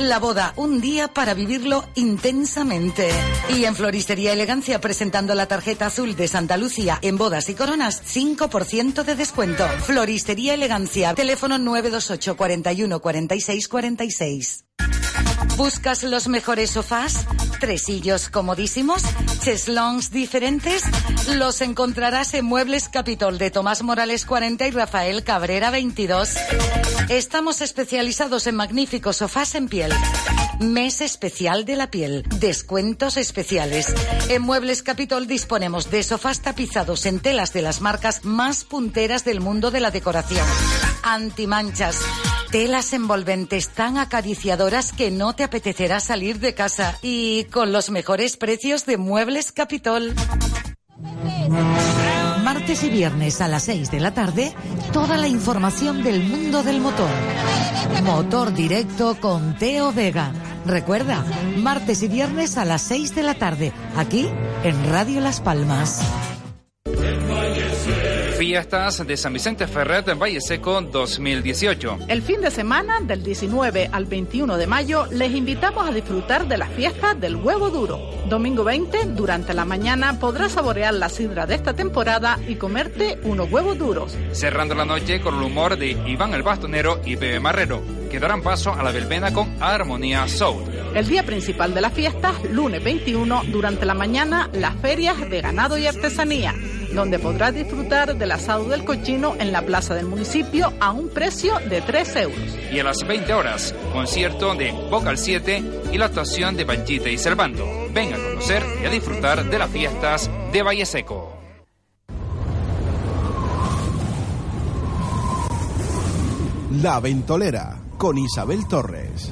La boda, un día para vivirlo intensamente. Y en Floristería Elegancia, presentando la tarjeta azul de Santa Lucía en bodas y coronas, 5% de descuento. Floristería Elegancia, teléfono 928 41 46 46. ¿Buscas los mejores sofás? ¿Tresillos comodísimos? ¿Cheslongs diferentes? Los encontrarás en Muebles Capitol de Tomás Morales 40 y Rafael Cabrera 22. Estamos especializados en magníficos sofás en piel. Mes especial de la piel. Descuentos especiales. En Muebles Capitol disponemos de sofás tapizados en telas de las marcas más punteras del mundo de la decoración. Antimanchas. Telas envolventes tan acariciadoras que no te apetecerá salir de casa. Y con los mejores precios de Muebles Capitol. Martes y viernes a las 6 de la tarde, toda la información del mundo del motor. Motor directo con Teo Vega. Recuerda, martes y viernes a las 6 de la tarde, aquí en Radio Las Palmas. Fiestas de San Vicente Ferret en Valle Seco 2018. El fin de semana, del 19 al 21 de mayo, les invitamos a disfrutar de las fiestas del huevo duro. Domingo 20, durante la mañana, podrás saborear la sidra de esta temporada y comerte unos huevos duros. Cerrando la noche con el humor de Iván el Bastonero y Pepe Marrero, que darán paso a la verbena con Armonía Soul. El día principal de las fiestas, lunes 21, durante la mañana, las ferias de ganado y artesanía, donde podrás disfrutar del asado del cochino en la plaza del municipio a un precio de 3 euros. Y a las 20 horas, concierto de Vocal 7 y la actuación de Panchita y Servando. Ven a conocer y a disfrutar de las fiestas de Valle Seco. La Ventolera con Isabel Torres.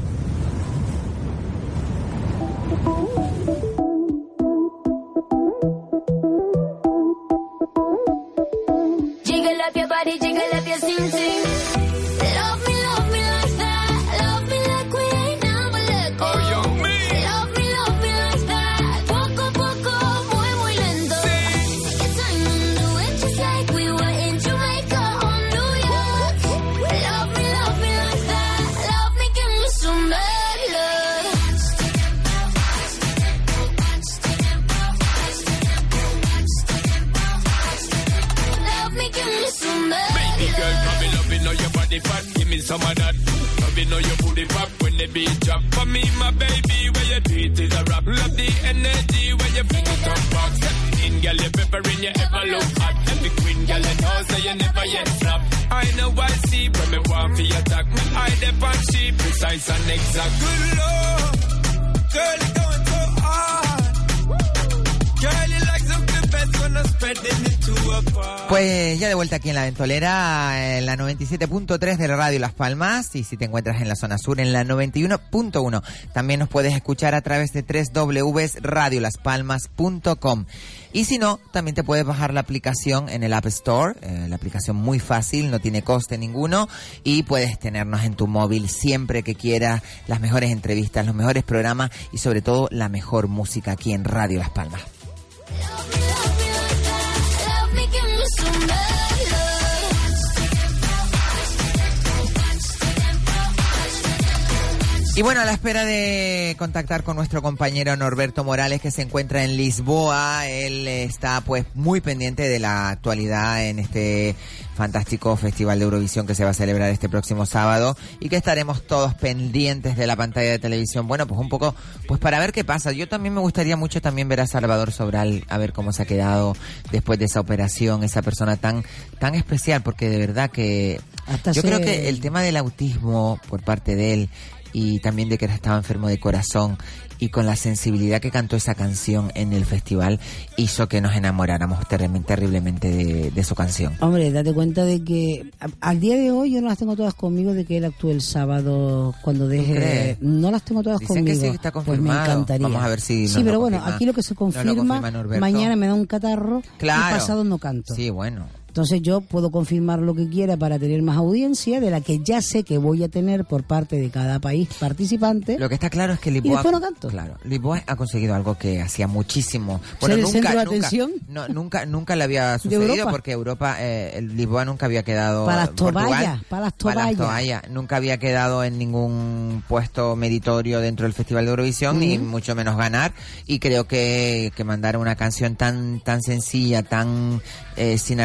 Vuelta aquí en la Ventolera, en la 97.3 de Radio Las Palmas y si te encuentras en la zona sur en la 91.1. También nos puedes escuchar a través de www.radiolaspalmas.com. Y si no, también te puedes bajar la aplicación en el App Store, eh, la aplicación muy fácil, no tiene coste ninguno y puedes tenernos en tu móvil siempre que quieras, las mejores entrevistas, los mejores programas y sobre todo la mejor música aquí en Radio Las Palmas. Y bueno, a la espera de contactar con nuestro compañero Norberto Morales que se encuentra en Lisboa, él está pues muy pendiente de la actualidad en este fantástico festival de Eurovisión que se va a celebrar este próximo sábado y que estaremos todos pendientes de la pantalla de televisión. Bueno, pues un poco pues para ver qué pasa. Yo también me gustaría mucho también ver a Salvador Sobral a ver cómo se ha quedado después de esa operación, esa persona tan tan especial porque de verdad que Hasta yo creo que el tema del autismo por parte de él y también de que estaba enfermo de corazón y con la sensibilidad que cantó esa canción en el festival hizo que nos enamoráramos terri- terriblemente de, de su canción. Hombre, date cuenta de que a- al día de hoy yo no las tengo todas conmigo de que él actúe el sábado cuando deje. No las tengo todas Dicen que conmigo. sí, Pues me encantaría. Vamos a ver si Sí, pero bueno, confirma. aquí lo que se confirma, mañana me da un catarro Claro. y pasado no canto. Sí, bueno. Entonces yo puedo confirmar lo que quiera para tener más audiencia, de la que ya sé que voy a tener por parte de cada país participante. Lo que está claro es que Lisboa, no canto. claro, Lisboa ha conseguido algo que hacía muchísimo. Ser el nunca, centro de nunca, atención. no, nunca, nunca le había sucedido Europa. porque Europa, eh, Lisboa nunca había quedado Para las toallas, para las toallas. Nunca había quedado en ningún puesto meritorio dentro del Festival de Eurovisión, ni mucho menos ganar. Y creo que, que mandar una canción tan, tan sencilla, tan eh, sin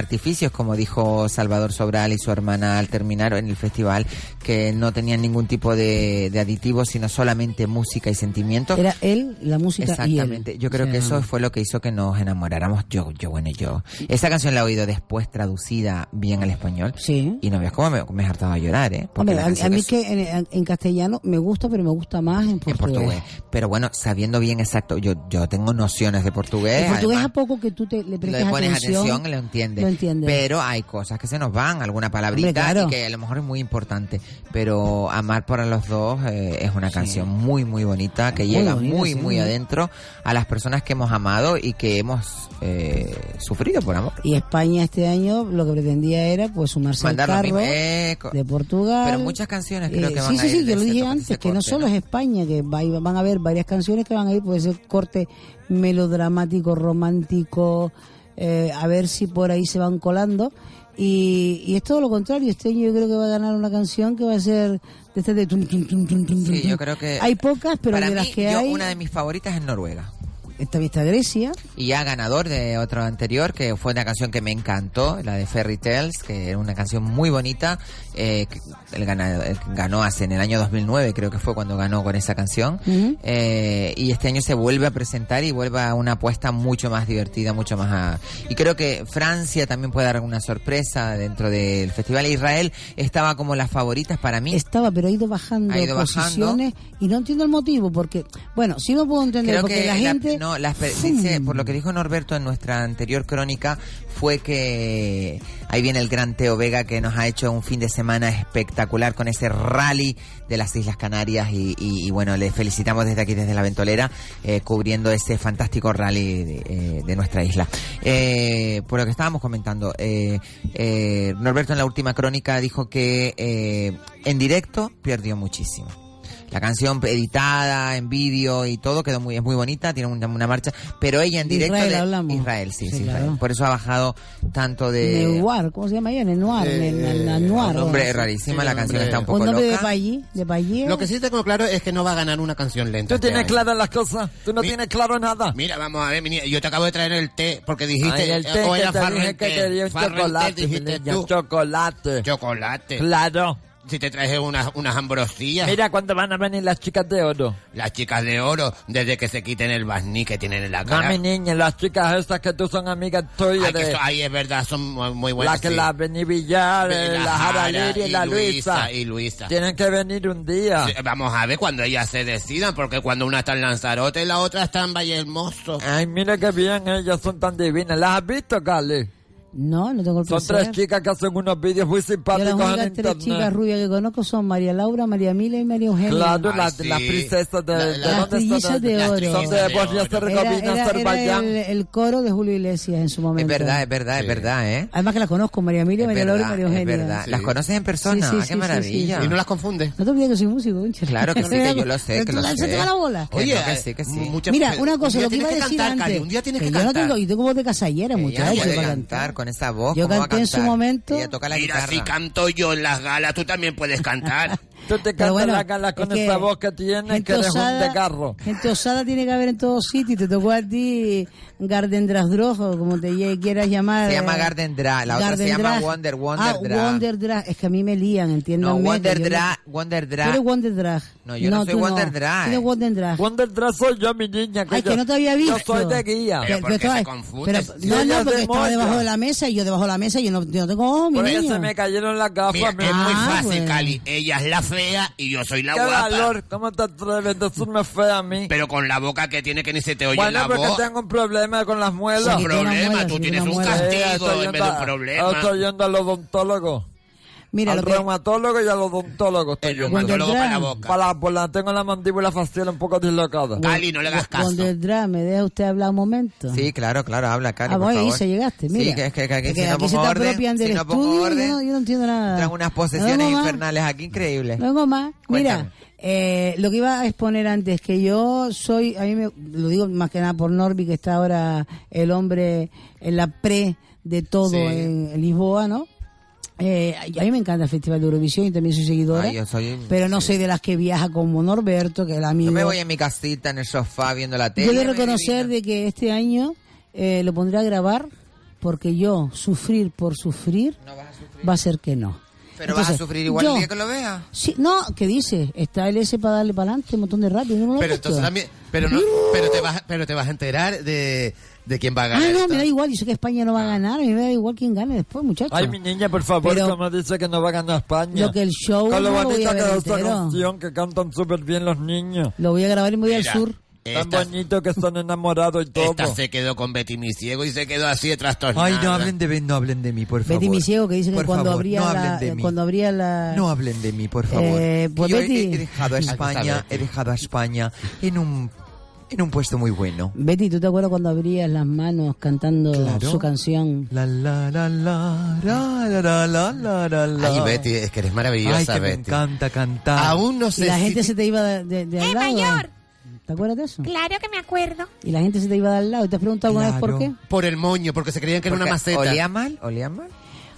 como dijo Salvador Sobral y su hermana al terminar en el festival, que no tenían ningún tipo de, de aditivos, sino solamente música y sentimiento. Era él, la música y él. Exactamente. Yo creo O que eso fue lo que hizo que nos enamoráramos yo, yo, bueno, yo. Esa canción la he oído después traducida bien al español. Sí. Y no veas cómo me, me he hartado a llorar, ¿eh? Porque Hombre, a, mí es que en, en castellano me gusta, pero me gusta más en portugués. en portugués. Pero bueno, sabiendo bien exacto, yo, yo tengo nociones de portugués. El portugués además, a poco que tú te, le prestes le pones atención, atención, lo entiendes. lo entiendes. Pero hay cosas que se nos van, alguna palabrita Hombre, claro. y que a lo mejor es muy importante. Pero Amar para los dos eh, es una canción muy, muy bonita que Muy llega muy, sí. muy adentro a las personas que hemos amado y que hemos eh, sufrido por amor. Y España este año lo que pretendía era pues sumarse Mandar al carro de Portugal. Pero muchas canciones creo Eh, que sí, van sí, a ir sí, de yo lo dije antes, que no solo es España, que va- van a haber varias canciones que van a ir por ese corte melodramático, romántico, eh, a ver si por ahí se van colando. Y, y es todo lo contrario, este año yo creo que va a ganar una canción que va a ser de este de tum, tum, tum, tum, tum, Sí, yo creo que... Hay pocas, pero para de las que yo, hay, una de mis favoritas es Noruega. esta vista Grecia. Y ya ganador de otro anterior, que fue una canción que me encantó, la de Fairy Tales, que era una canción muy bonita. Eh, que él gana- él ganó hace en el año 2009, creo que fue cuando ganó con esa canción. Eh, y este año se vuelve a presentar y vuelve a una apuesta mucho más divertida, mucho más... a- Y creo que Francia también puede dar una sorpresa dentro del festival. Israel estaba como las favoritas para mí. Estaba, pero ha ido bajando Ha ido posiciones y no entiendo el motivo, porque, bueno, sí lo puedo entender, Creo porque que la gente... no, la espe- dice, por lo que dijo Norberto en nuestra anterior crónica, fue que ahí viene el gran Teo Vega que nos ha hecho un fin de semana espectacular con ese rally de las Islas Canarias y, bueno, le felicitamos desde aquí, desde la Ventolera, eh, cubriendo ese fantástico rally de, eh, nuestra isla. Eh, por lo que estábamos comentando, eh, eh, Norberto en la última crónica dijo que eh, en directo perdió muchísimo. La canción editada en vídeo y todo quedó muy es muy bonita, tiene una, una marcha, pero ella en directo Israel de hablamos. Israel, sí, Sí, sí, claro. Israel. Por eso ha bajado tanto de Neuar, ¿cómo se llama ella? Nenoir, Eh, nombre o- rarísima, la canción está un poco nombre de loca. Payí, de Payí. Lo que sí tengo claro es que no va a ganar una canción lenta. ¿Tú tienes claras las cosas? ¿Tú no Mi- tienes claro nada? Mira, vamos a ver, mi niña, yo te acabo de traer el té porque dijiste... Ay, el té o que era te dije que té. quería chocolate, dijiste tú. chocolate. Chocolate. Claro. Si te traje unas, unas ambrosillas. Mira cuándo van a venir las chicas de oro. Las chicas de oro, desde que se quiten el barniz que tienen en la cara. Mami niña, las chicas estas que tú son amigas tuyas Ay, que de... so- ay, es verdad, son muy buenas. la que sí. la Beni Villar, La la Jara Jara Liria y la Luisa, Luisa. y Luisa. Tienen que venir un día. Sí, vamos a ver cuando ellas se decidan, porque cuando una está en Lanzarote y la otra está en Valle Hermoso. Ay, mira qué bien, ellas son tan divinas. ¿Las has visto, Cali? No, no tengo el Son placer. tres chicas que hacen unos vídeos muy Yo las simpáticos en únicas tres internet. chicas rubias que conozco son María Laura, María Mila y María Eugenia. Claro, Ay, las, sí. las princesas de... La- ¿de las trillizas de Las oro. Son de de Bosnia. Era, Herzegovina, era- Azerbaiyán. el, el coro de Julio Iglesias en su momento. Es verdad, es verdad, es Sí. verdad, ¿eh? Además que las conozco, María Mila, Es María Laura y María es Eugenia. verdad. Sí. ¿Las conoces en persona? Sí, sí, sí, ¡Qué sí, maravilla! sí. Y no las confundes. No te olvides que soy músico. Claro que sí, que yo lo sé, que lo la- sé. se te va la bola. Que no, que sí, que sí. Mira, una un cosa, lo que iba a decir antes, un día tienes que que yo no cantar. tengo, yo tengo voz de casallera, muchachos, para cantar. Con esa voz. Yo ¿cómo va a canté en su momento. Ella toca la Mira, guitarra. si canto yo en las galas, tú también puedes cantar. Tú te Pero cantas bueno, la gala con es que esa voz que tienes, gente que eres un osada- desgarro. Gente osada tiene que haber en todos sitios. Te tocó a ti Garden Drasdrojo, como te quieras llamar. Se llama eh, Garden Dra, la otra se Garden llama Drag. Wonder, Wonder ah, Drag. Wonder Drag. Es que a mí me lían, entiéndanme. No, que Wonder yo no- Drag, Wonder Tú Drag. eres Wonder Drag. No, yo no soy tú Wonder Drag. Tú eres Wonder Drag. Wonder Drag soy yo, mi niña. Ay, yo- que no te había visto. Yo soy de guía. Pero pero- Si no, no, es porque estaba debajo de la mesa y yo debajo de la mesa y yo no, yo no tengo ojo, mi Por eso niño. se me cayeron las gafas. Mira, mi- es muy Ah, fácil. Cali. Ella es la fea y yo soy la ¡Qué guapa. valor! ¿Cómo te atreves a decirme fea a mí? Pero con la boca que tiene que ni se te oye bueno, la porque voz. tengo un problema con las muelas. Un Sí, una problema, muela, tú sí, tienes tiene un muela. Castigo estoy en vez de un problema. Estoy yendo al odontólogo. Mira, al lo que, reumatólogo y al odontólogo. El reumatólogo para la boca. Para la, por la- tengo la mandíbula facial un poco dislocada. Cali, no le hagas caso. Wonder Drag, ¿me deja usted hablar un momento? Sí, claro, claro, habla, Cari, Ah, por voy, favor. Isa, llegaste, mira. Sí, que es que, que aquí, Es si que no aquí se orden, apropian del si no pongo estudio, orden, yo no, yo no entiendo nada. traen unas No posesiones más, infernales aquí increíbles. No vengo más. Cuéntame. Mira, eh, lo que iba a exponer antes, que yo soy, a mí me, lo digo más que nada por Norby, que está ahora el hombre en la pre de todo Sí. en, en Lisboa, ¿no? Eh, a mí me encanta el Festival de Eurovisión y también soy seguidora. Ay, yo soy- pero no sí. soy de las que viaja como Norberto, que es el amigo. Yo me voy en mi casita, en el sofá, viendo la tele. Yo de reconocer de que este año eh, lo pondré a grabar porque yo sufrir por sufrir, va a ser que no. Pero vas a sufrir igual yo- el día que lo veas. Sí, no, ¿qué dice? Está el S para darle para adelante, un montón de rápido. ¿no lo has Pero entonces también, pero no, pero te vas, pero te vas a enterar de, de quién va a Ah, ganar. no, esto. me da igual. Yo sé que España no va a ganar. A mí me da igual quién gane después, muchachos. Ay, mi niña, por favor, Pero- como dice que no va a ganar España. Lo que el show Con lo no bonita que es esta canción, que cantan súper bien los niños. Lo voy a grabar y me voy al Mira, sur. Tan Esta, bonito que están enamorados y todo. esta se quedó con Betty mi ciego y se quedó así de trastornada. Ay, no hablen de, no hablen de mí, por favor. Betty mi ciego que dice que Por cuando favor, abría no la, hablen de mí. cuando abría la No hablen de mí, por favor. Eh, pues yo he- Betty- he, dejado a España, he dejado a España en un en un puesto muy bueno. Betty, ¿tú te acuerdas cuando abrías las manos cantando Claro. su canción? La la la la la la la la la la la. Ay, Betty, es que eres maravillosa, Ay, que me Betty. encanta cantar. Aún no Y sé la si- gente se te iba de, de, de al lado. ¿Te acuerdas de eso? Claro que me acuerdo. Y la gente se te iba dar al lado. ¿Te has preguntado alguna vez por qué? Por el moño, porque se creían que era una Porque maceta. ¿Olía mal? ¿Olía mal?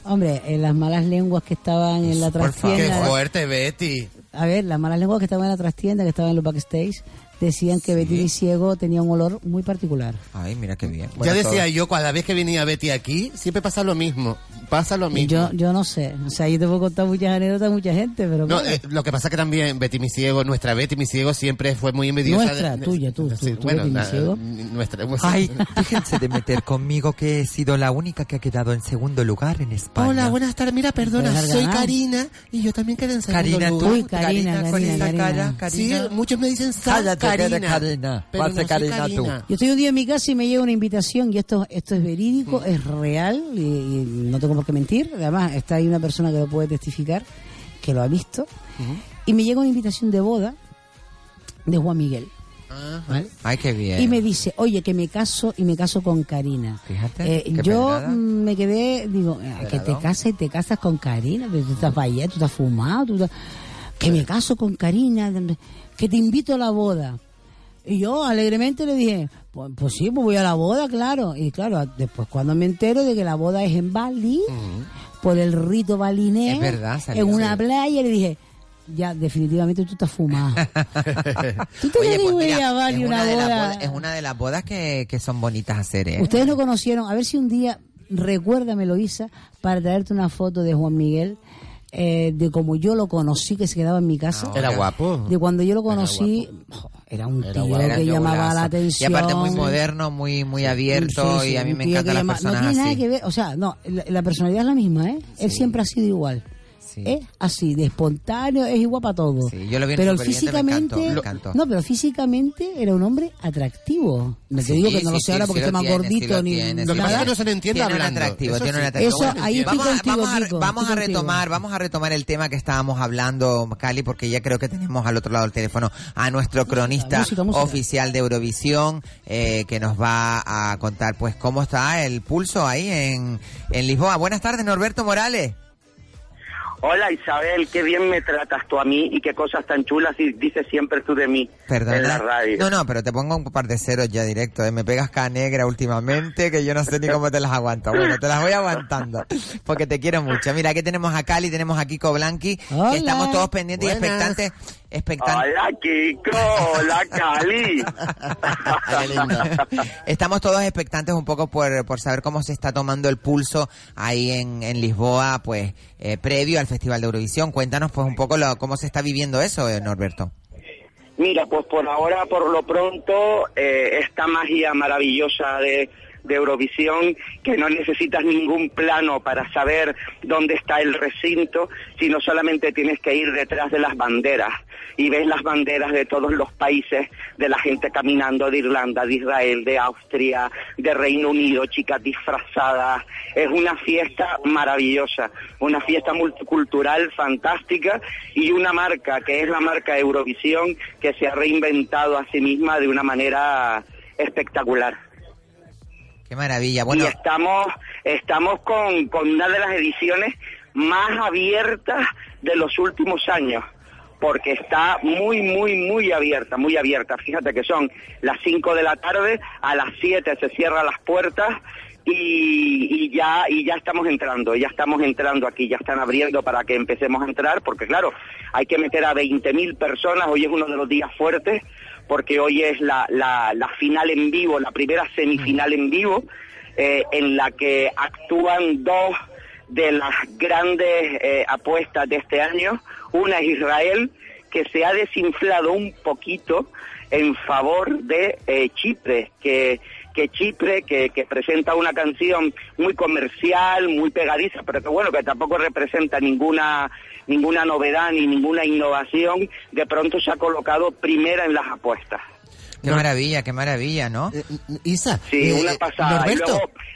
Hombre, eh, las malas lenguas que estaban en la Qué trastienda. fuerte, Betty. A ver, las malas lenguas que estaban en la trastienda, que estaban en los backstage, decían que Betty mi ciego tenía un olor muy particular. Ay, mira qué bien. ya decía todo- yo, cada vez que venía Betty aquí, siempre pasa lo mismo. Pasa lo mismo. Yo, yo no sé. O sea, yo te puedo contar muchas anécdotas a mucha gente, pero No, eh, lo que pasa que también Betty mi ciego, nuestra Betty mi ciego siempre fue muy envidiosa. Nuestra, de- tuya, tú, Sí, tú, bueno, Betty mi la- ciego. nuestra. Ay, déjense de meter conmigo que he sido la única que ha quedado en segundo lugar en España. Hola, buenas tardes. Mira, perdona, soy. Karina y yo también quedé en segundo Carina, lugar. tú, Uy, Karina, Karina, con Karina, esa Karina. cara, Karina. Sí, muchos me dicen Cállate, Karina. Karina. Pero no soy Karina tú. Karina. Yo estoy un día en mi casa y me llega una invitación y esto esto es verídico, es real y, y no tengo por qué mentir. Además, está ahí una persona que lo puede testificar, que lo ha visto. Y me llega una invitación de boda de Juan Miguel. ¿vale? Ay, qué bien. Y me dice, oye, que me caso y me caso con Karina. Fíjate, Eh, yo pedrada. me quedé, digo, ah, que te casas y te casas con Karina, pero tú estás para allá, tú estás fumado, tú estás- que me caso con Karina, que te invito a la boda. Y yo alegremente le dije, pues, pues sí, pues voy a la boda, claro. Y claro, después cuando me entero de que la boda es en Bali, por el rito balinés, en una playa, le dije, ya, definitivamente tú estás fumado. ¿Tú te Oye, pues ir mira, a Bali es una una, de las boda? bodas, es una de las bodas que, que son bonitas hacer, ¿eh? Ustedes lo conocieron, a ver si un día, recuérdame, Loisa, para traerte una foto de Juan Miguel, eh, de como yo lo conocí, que se quedaba en mi casa. Era guapo. De cuando yo lo conocí, jo, era un tío Era que un llamaba la atención. Y aparte muy moderno, muy muy abierto Sí, sí, y a mí me encantan que las llama- personas No tiene nada así. que ver, o sea, no, la, la personalidad es la misma, ¿eh? Él siempre ha sido igual. Es así, de espontáneo, es igual para todo. Sí, yo lo vi en pero me físicamente, encantó, me encantó. no, pero físicamente era un hombre atractivo. No te Sí, digo que no sí, lo sé sí, ahora porque lo esté más tiene, sí gordito lo ni tiene, nada. sí lo tiene. Tiene un atractivo, tiene un atractivo. Eso, ahí estoy vamos, a- contigo, vamos, a, Kiko, vamos estoy a contigo. retomar, vamos a retomar el tema que estábamos hablando, Cali, porque ya creo que tenemos al otro lado del teléfono a nuestro cronista música, música. oficial de Eurovisión, eh, que nos va a contar pues cómo está el pulso ahí en, en Lisboa. Buenas tardes, Norberto Morales. Hola Isabel, qué bien me tratas tú a mí y qué cosas tan chulas y dices siempre tú de mí Perdona. en la radio. No, no, pero te pongo un par de ceros ya directo. ¿eh? Me pegas cara negra últimamente que yo no sé ni cómo te las aguanto. Bueno, te las voy aguantando porque te quiero mucho. Mira, aquí tenemos a Cali, tenemos a Kiko Blanqui, Hola. que estamos todos pendientes y expectantes. Hola Kiko, hola Cali. Estamos todos expectantes un poco por, por saber cómo se está tomando el pulso ahí en, en Lisboa, pues eh, previo al Festival de Eurovisión. Cuéntanos pues un poco lo- cómo se está viviendo eso, eh, Norberto. Mira, pues por ahora, por lo pronto, eh, esta magia maravillosa de, de Eurovisión, que no necesitas ningún plano para saber dónde está el recinto, sino solamente tienes que ir detrás de las banderas y ves las banderas de todos los países, de la gente caminando de Irlanda, de Israel, de Austria, de Reino Unido, chicas disfrazadas. Es una fiesta maravillosa, una fiesta multicultural fantástica y una marca que es la marca Eurovisión que se ha reinventado a sí misma de una manera espectacular. Qué maravilla. Bueno, Y estamos, estamos con, con una de las ediciones más abiertas de los últimos años, porque está muy, muy, muy abierta, muy abierta. Fíjate que son las 5 de la tarde, a las 7 se cierran las puertas y, y ya y ya estamos entrando, ya estamos entrando aquí, ya están abriendo para que empecemos a entrar, porque claro, hay que meter a 20.000 personas, hoy es uno de los días fuertes, porque hoy es la, la, final en vivo, la primera semifinal en vivo, eh, en la que actúan dos de las grandes eh, apuestas de este año. Una es Israel, que se ha desinflado un poquito en favor de eh, Chipre, que, que Chipre, que, que presenta una canción muy comercial, muy pegadiza, pero que bueno, que tampoco representa ninguna ninguna novedad ni ninguna innovación, de pronto se ha colocado primera en las apuestas. qué maravilla, qué maravilla, ¿no? Isa, Sí, eh, una pasada. Y Norberto.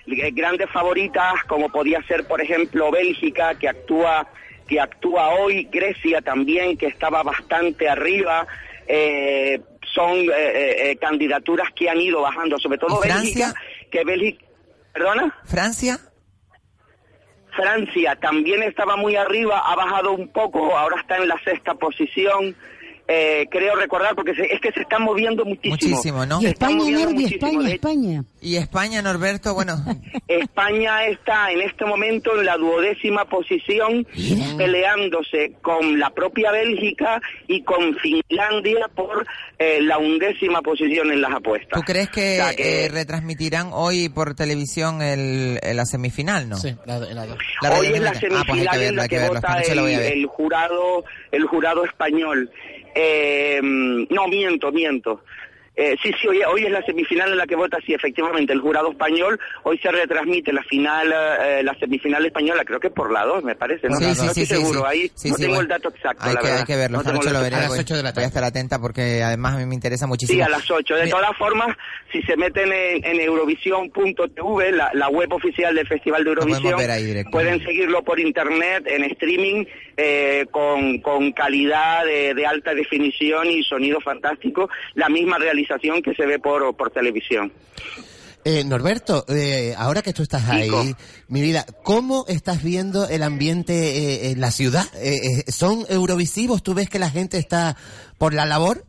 luego, eh, grandes favoritas, como podía ser, por ejemplo, Bélgica, que actúa que actúa hoy, Grecia también, que estaba bastante arriba. eh, son eh, eh, eh, candidaturas que han ido bajando, sobre todo. Bélgica, que Bélgica... ¿Perdona? ¿Francia? Francia también estaba muy arriba, ha bajado un poco, ahora está en la sexta posición. Eh, creo recordar, porque se- es que se están moviendo muchísimo. Muchísimo, ¿no? Y España. Y Norberto, bueno, España está en este momento en la duodécima posición, peleándose con la propia Bélgica y con Finlandia por eh, la undécima posición en las apuestas. ¿tú crees que, O sea que- eh, retransmitirán hoy por televisión el, el- la semifinal, no? Sí, la, la Hoy es la. Ah, pues semifinal en la que vota el, el jurado el jurado español. Eh, no, miento, miento. Eh, sí, sí, hoy, hoy es la semifinal en la que vota, sí, efectivamente, el jurado español. Hoy se retransmite la final, eh, la semifinal española, creo que por la 2, me parece. No, Sí, no sí, estoy sí, sí, seguro, sí. ahí Sí, no sí, tengo bueno. el dato exacto, Hay la que, verdad. hay que verlo, No lo veré. A las voy- ocho de la Voy a estar atenta porque además a mí me interesa Sí, muchísimo. a las 8. De todas formas, si se meten en, en Eurovisión.tv, la, la web oficial del Festival de Eurovisión, pueden seguirlo por internet, en streaming, eh, con, con calidad de, de alta definición y sonido fantástico, la misma realización que se ve por, por televisión. Eh, Norberto, eh, ahora que tú estás Chico. ahí, mi vida, ¿cómo estás viendo el ambiente eh, en la ciudad? Eh, eh, ¿Son eurovisivos? ¿Tú ves que la gente está por la labor?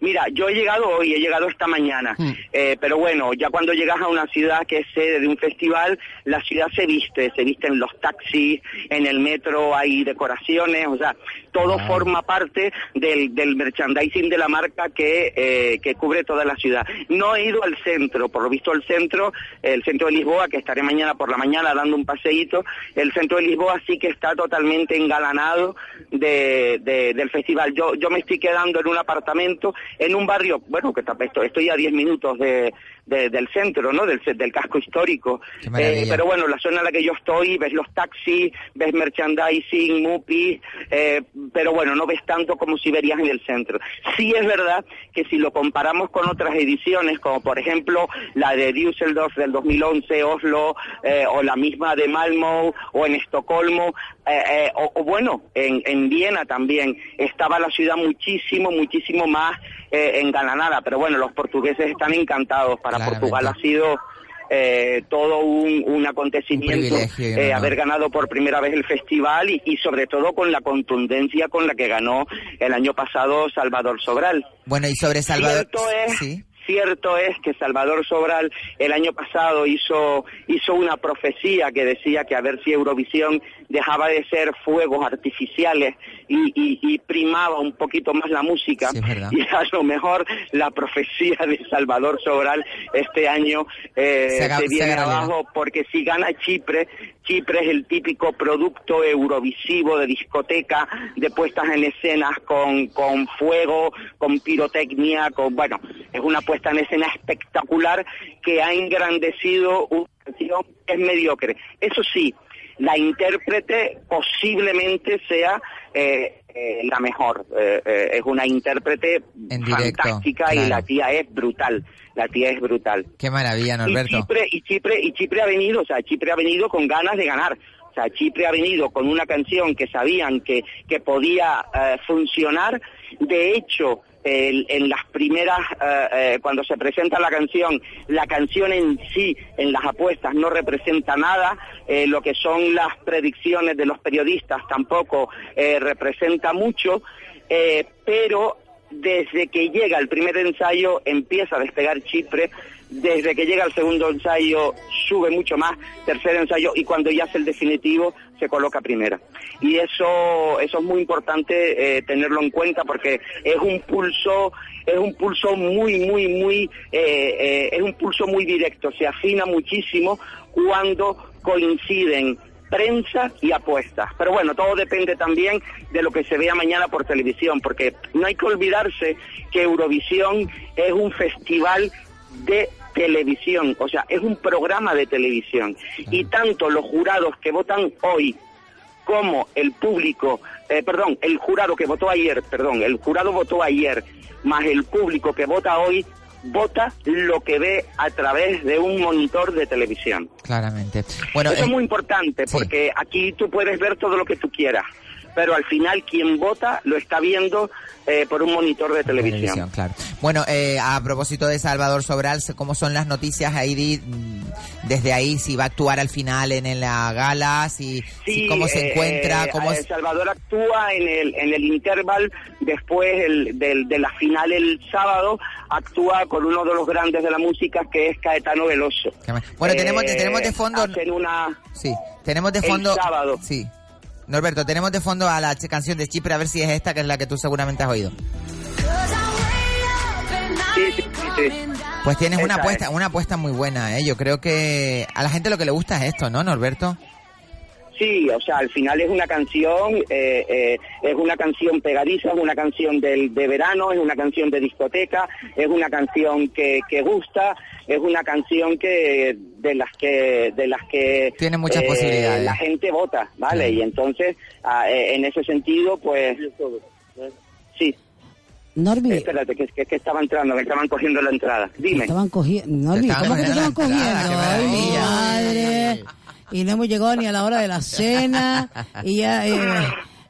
Mira, yo he llegado hoy, he llegado esta mañana, eh, pero bueno, ya cuando llegas a una ciudad que es sede de un festival, la ciudad se viste, se visten los taxis, en el metro hay decoraciones, o sea, todo forma parte del, del merchandising de la marca que, eh, que cubre toda la ciudad. No he ido al centro, por lo visto el centro, el centro de Lisboa, que estaré mañana por la mañana dando un paseíto, el centro de Lisboa sí que está totalmente engalanado de, de- del festival. Yo, yo me estoy quedando en un apartamento, en un barrio, bueno, que está- estoy, a 10 minutos de, de- del centro, ¿no? Del, del casco histórico. Eh, pero bueno, la zona en la que yo estoy, ves los taxis, ves merchandising, MUPI, eh, pero bueno, no ves tanto como si verías en el centro. Sí es verdad que si lo comparamos con otras ediciones, como por ejemplo la de Düsseldorf del 2011, Oslo, eh, o la misma de Malmö, o en Estocolmo, o, o bueno, en, en Viena también, estaba la ciudad muchísimo, muchísimo más eh, engalanada, pero bueno, los portugueses están encantados, para Claramente. Portugal ha sido eh, todo un, un acontecimiento Un eh, haber ganado por primera vez el festival y, y sobre todo con la contundencia con la que ganó el año pasado Salvador Sobral. Bueno, y sobre Salvador... Cierto es, Sí. Cierto es que Salvador Sobral el año pasado hizo, hizo una profecía que decía que a ver si Eurovisión dejaba de ser fuegos artificiales y, y- y primaba un poquito más la música. Sí, y a lo mejor la profecía de Salvador Sobral este año eh, Se haga- se se viene abajo porque si gana Chipre, Chipre es el típico producto eurovisivo de discoteca, de puestas en escenas con, con fuego, con pirotecnia, con, bueno, es una puesta en escena espectacular que ha engrandecido una canción que es mediocre. Eso sí, la intérprete posiblemente sea eh, eh, la mejor. Eh, es una intérprete En directo, fantástica y la tía es brutal. La tía es brutal. Qué maravilla, Y Norberto. Chipre, y Chipre, y Chipre ha venido, o sea, Chipre ha venido con ganas de ganar. O sea, Chipre ha venido con una canción que sabían que, que podía funcionar. De hecho, en las primeras, eh, eh, cuando se presenta la canción, la canción en sí, en las apuestas, no representa nada. Eh, lo que son las predicciones de los periodistas tampoco representa mucho. Pero desde que llega el primer ensayo empieza a despegar Chipre, desde que llega el segundo ensayo sube mucho más, tercer ensayo y cuando ya hace el definitivo se coloca primera. Y eso, eso es muy importante eh, tenerlo en cuenta porque es un pulso, es un pulso muy, muy, muy, eh, eh, es un pulso muy directo, se afina muchísimo cuando coinciden prensa y apuestas. Pero bueno, todo depende también de lo que se vea mañana por televisión, porque no hay que olvidarse que Eurovisión es un festival de televisión, o sea, es un programa de televisión. Y tanto los jurados que votan hoy como el público, eh, perdón, el jurado que votó ayer, perdón, el jurado votó ayer, más el público que vota hoy, vota lo que ve a través de un monitor de televisión. Claramente. Bueno, Eso eh, es muy importante porque aquí tú puedes ver todo lo que tú quieras, pero al final quien vota lo está viendo eh, por un monitor de televisión. Televisión, claro. Bueno, eh, a propósito de Salvador Sobral, ¿cómo son las noticias ahí di- mm, desde ahí? Si va a actuar al final en la gala, si, si cómo se eh, encuentra, eh, cómo eh. Salvador actúa en el en el interval después el- del- de la final el sábado actúa con uno de los grandes de la música que es Caetano Veloso. Bueno, tenemos, tenemos de fondo... hacen una Sí, tenemos de el fondo... sábado. Sí. Norberto, tenemos de fondo a la canción de Chipre, a ver si es esta, que es la que tú seguramente has oído. Sí, sí, sí. Pues tienes una apuesta, una apuesta muy buena, ¿eh? Yo creo que a la gente lo que le gusta es esto, ¿no, Norberto? Sí, o sea, al final es una canción, eh, eh, es una canción pegadiza, es una canción del, de verano, es una canción de discoteca, es una canción que, que gusta, es una canción que de las que de las que Tiene muchas posibilidades. la gente vota, ¿vale? Y entonces, ah, eh, en ese sentido, pues sí. Norby, Espérate, que, que, que estaba entrando, me estaban cogiendo la entrada. Dime. estaban cogiendo. Norby, estaban ¿cómo que te estaban cogiendo Ay, madre. Y no hemos llegado ni a la hora de la cena. Y ya. eh,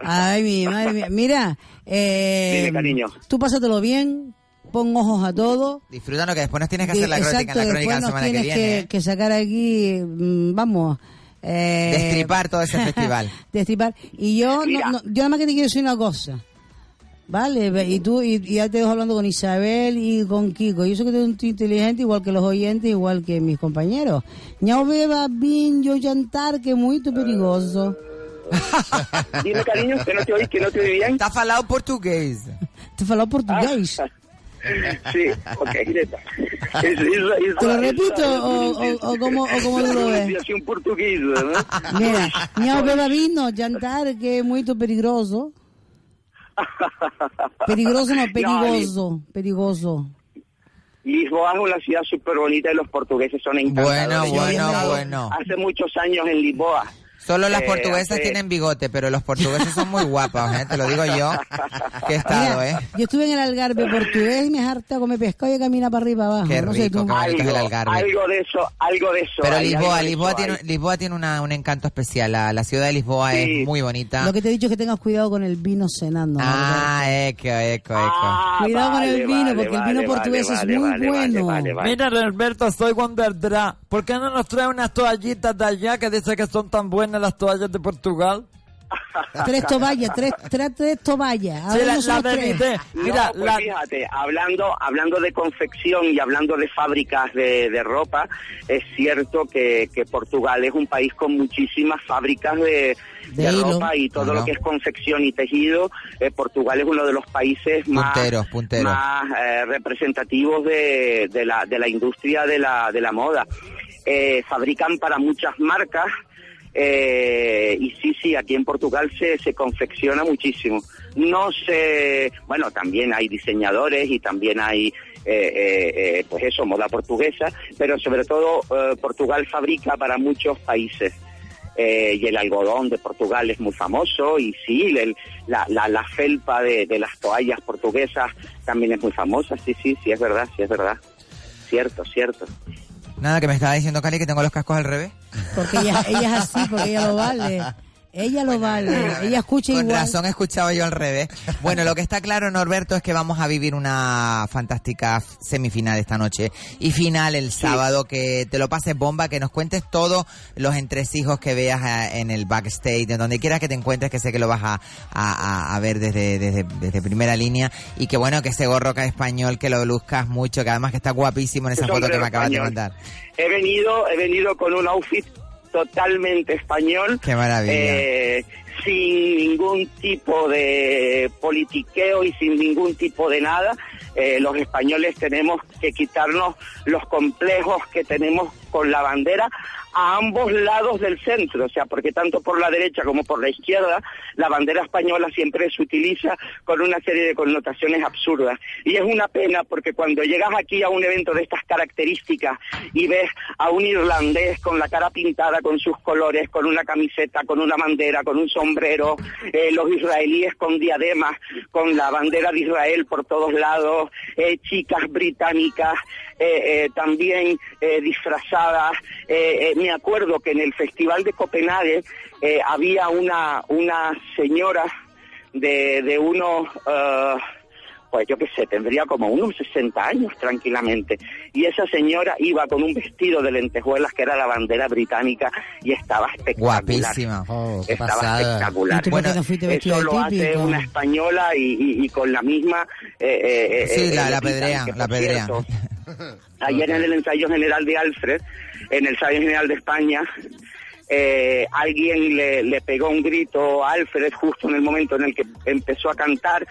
ay, mi madre mía. Mira. Eh, Dime, cariño. Tú pásatelo bien. Pon ojos a todo. Disfrútanos que después nos tienes que hacer la crónica, Exacto, la crónica después la nos semana que tienes viene. que, ¿eh? que sacar aquí, mm, vamos. Eh, Destripar todo ese festival. destripar. Y yo, no, no- yo nada más que te quiero decir una cosa. Vale, ve- y tú, y, y ya te dejo hablando con Isabel y con Kiko. Yo sé que tú eres inteligente, igual que los oyentes, igual que mis compañeros. No beba vinho jantar, que es muy perigoso. Dime, cariño, que no te oí, que no te oí bien. Está falado portugués. Te faló portugués. Sí, ok. Eso, eso, ¿Te lo repito o, o, o cómo, o cómo tú lo ves? portuguesa, ¿no? Mira, no beba vino, jantar, que es muy peligroso. Peligroso no, perigoso, perigoso. Lisboa es una ciudad súper bonita y los portugueses son encantadores. Bueno, bueno, bueno. Hace muchos años en Lisboa. Solo las Eh, portuguesas hace- tienen bigote, pero los portugueses son muy guapos, ¿eh? Te lo digo yo, que he estado, ¿eh? Yo estuve en el Algarve portugués y me harta comer pescado y camina para arriba abajo. Qué no sé rico, tú. qué bonito es el Algarve. Algo de eso, algo de eso. Pero hay, algo Lisboa, Lisboa eso tiene. Lisboa tiene una, un encanto especial. La, la ciudad de Lisboa Sí. es muy bonita. Lo que te he dicho es que tengas cuidado con el vino cenando. Ah, eco, eco, eco. Cuidado con el vino, vale, porque el vino vale, portugués vale, es muy vale, vale, bueno. vale, vale. Mira, Alberto, soy Wonderdra. ¿Por qué no nos trae unas toallitas de allá que dice que son tan buenas las toallas de Portugal? Tres toballas, tres, tres, tres. Ahora Sí, la- no tres. Mira, no, pues la- fíjate, hablando, hablando de confección y hablando de fábricas de, de ropa, es cierto que, que Portugal es un país con muchísimas fábricas de, De ropa y todo lo que es confección y tejido. Eh, Portugal es uno de los países más, Punteros, punteros. más eh, representativos de, de la, de la industria de la, de la moda. Eh, fabrican para muchas marcas eh, y sí, sí, aquí en Portugal se, se confecciona muchísimo. No sé, bueno, también hay diseñadores y también hay, eh, eh, eh, pues eso, moda portuguesa, pero sobre todo Portugal fabrica para muchos países. Y el algodón de Portugal es muy famoso y sí, la, la, la felpa de, de las toallas portuguesas también es muy famosa, sí, sí, sí, es verdad, sí, es verdad. Cierto, cierto. Nada, que me estaba diciendo Cali que tengo los cascos al revés. Porque ella, ella es así, porque ella lo vale. Ella lo vale. Ella escucha Con igual. razón he escuchado yo al revés. Bueno, lo que está claro, Norberto, es que vamos a vivir una fantástica semifinal esta noche y final el sábado, que te lo pases bomba, que nos cuentes todos los entresijos que veas eh, en el backstage, en donde quieras que te encuentres, que sé que lo vas a, a- a- ver desde, desde, desde primera línea y que bueno, que ese gorro que es español, que lo luzcas mucho, que además que está guapísimo en esa foto que me acabas de mandar. He venido, he venido con un outfit totalmente español. Qué maravilla. eh, sin ningún tipo de politiqueo y sin ningún tipo de nada. Eh, los españoles tenemos que quitarnos los complejos que tenemos con la bandera a ambos lados del centro, o sea, porque tanto por la derecha como por la izquierda, la bandera española siempre se utiliza con una serie de connotaciones absurdas. Y es una pena porque cuando llegas aquí a un evento de estas características y ves a un irlandés con la cara pintada, con sus colores, con una camiseta, con una bandera, con un sombrero, eh, los israelíes con diademas, con la bandera de Israel por todos lados, eh, chicas británicas eh, también disfrazadas me acuerdo que en el Festival de Copenhague eh, había una, una señora de, de unos, eh, pues yo qué sé, tendría como unos 60 años tranquilamente. Y esa señora iba con un vestido de lentejuelas que era la bandera británica y estaba espectacular. Guapísima. Oh, qué estaba pasada. espectacular. ¿Y tú por qué no fuiste vestida eso lo hace típico? una española y, y- y con la misma... eh, eh, eh, Sí, eh, la, la pedrean, que, la cierto, Ayer en el ensayo general de Alfred, en el ensayo general de España, eh, alguien le, le pegó un grito a Alfred justo en el momento en el que empezó a cantar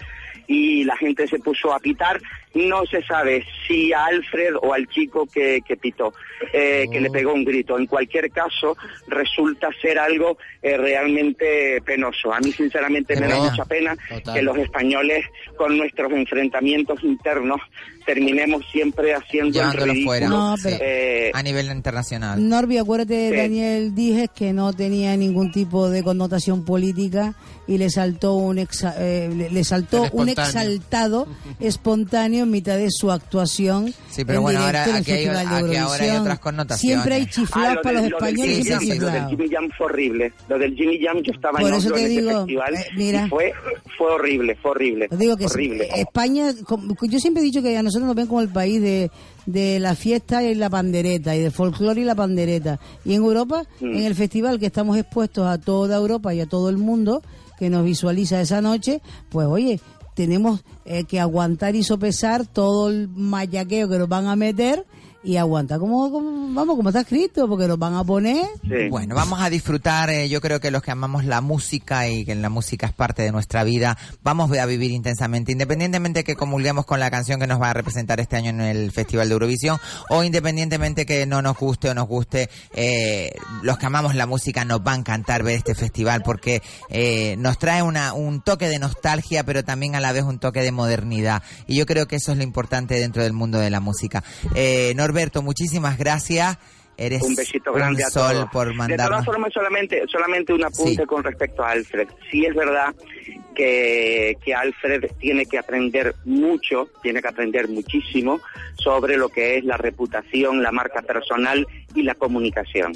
y la gente se puso a pitar. No se sabe si a Alfred o al chico que, que pitó, eh, que le pegó un grito. En cualquier caso, resulta ser algo eh, realmente penoso. A mí, sinceramente, me da mucha pena Total. que los españoles, con nuestros enfrentamientos internos, terminemos siempre haciendo el ridículo. fuera. No, pero- Eh, A nivel internacional. Norby, acuérdate, Sí. Daniel, dije que no tenía ningún tipo de connotación política y le saltó un exa- eh, le, le saltó un exaltado espontáneo en mitad de su actuación. Sí, pero en bueno, ahora en aquí hay- aquí ahora hay otras connotaciones. Siempre hay ah, chiflados lo para los del- lo del españoles, Jimmy lo del. Jimmy Jam fue horrible. Lo del Jimmy Jam, yo estaba Por en ese digo, festival eh, mira. y fue, fue horrible, fue horrible. Digo que horrible. sí, España, yo siempre he dicho que a nosotros nos ven como el país de, de la fiesta y la pandereta, y de folclore y la pandereta. Y en Europa, Mm. en el festival que estamos expuestos a toda Europa y a todo el mundo que nos visualiza esa noche, pues oye, tenemos eh, que aguantar y sopesar todo el mayaqueo que nos van a meter y aguantar como, como- vamos, como está escrito, porque nos van a poner. Bueno, vamos a disfrutar, eh, yo creo que los que amamos la música y que la música es parte de nuestra vida, vamos a vivir intensamente, independientemente que comulguemos con la canción que nos va a representar este año en el Festival de Eurovisión, o independientemente que no nos guste o nos guste, eh, los que amamos la música nos va a encantar ver este festival porque eh, nos trae una, un toque de nostalgia, pero también a la vez un toque de modernidad. Y yo creo que eso es lo importante dentro del mundo de la música. Eh, Norberto, muchísimas gracias. Eres un besito grande un a sol todos. por De todas formas, solamente, solamente un apunte con respecto a Alfred. Sí es verdad que, que Alfred tiene que aprender mucho, tiene que aprender muchísimo sobre lo que es la reputación, la marca personal y la comunicación.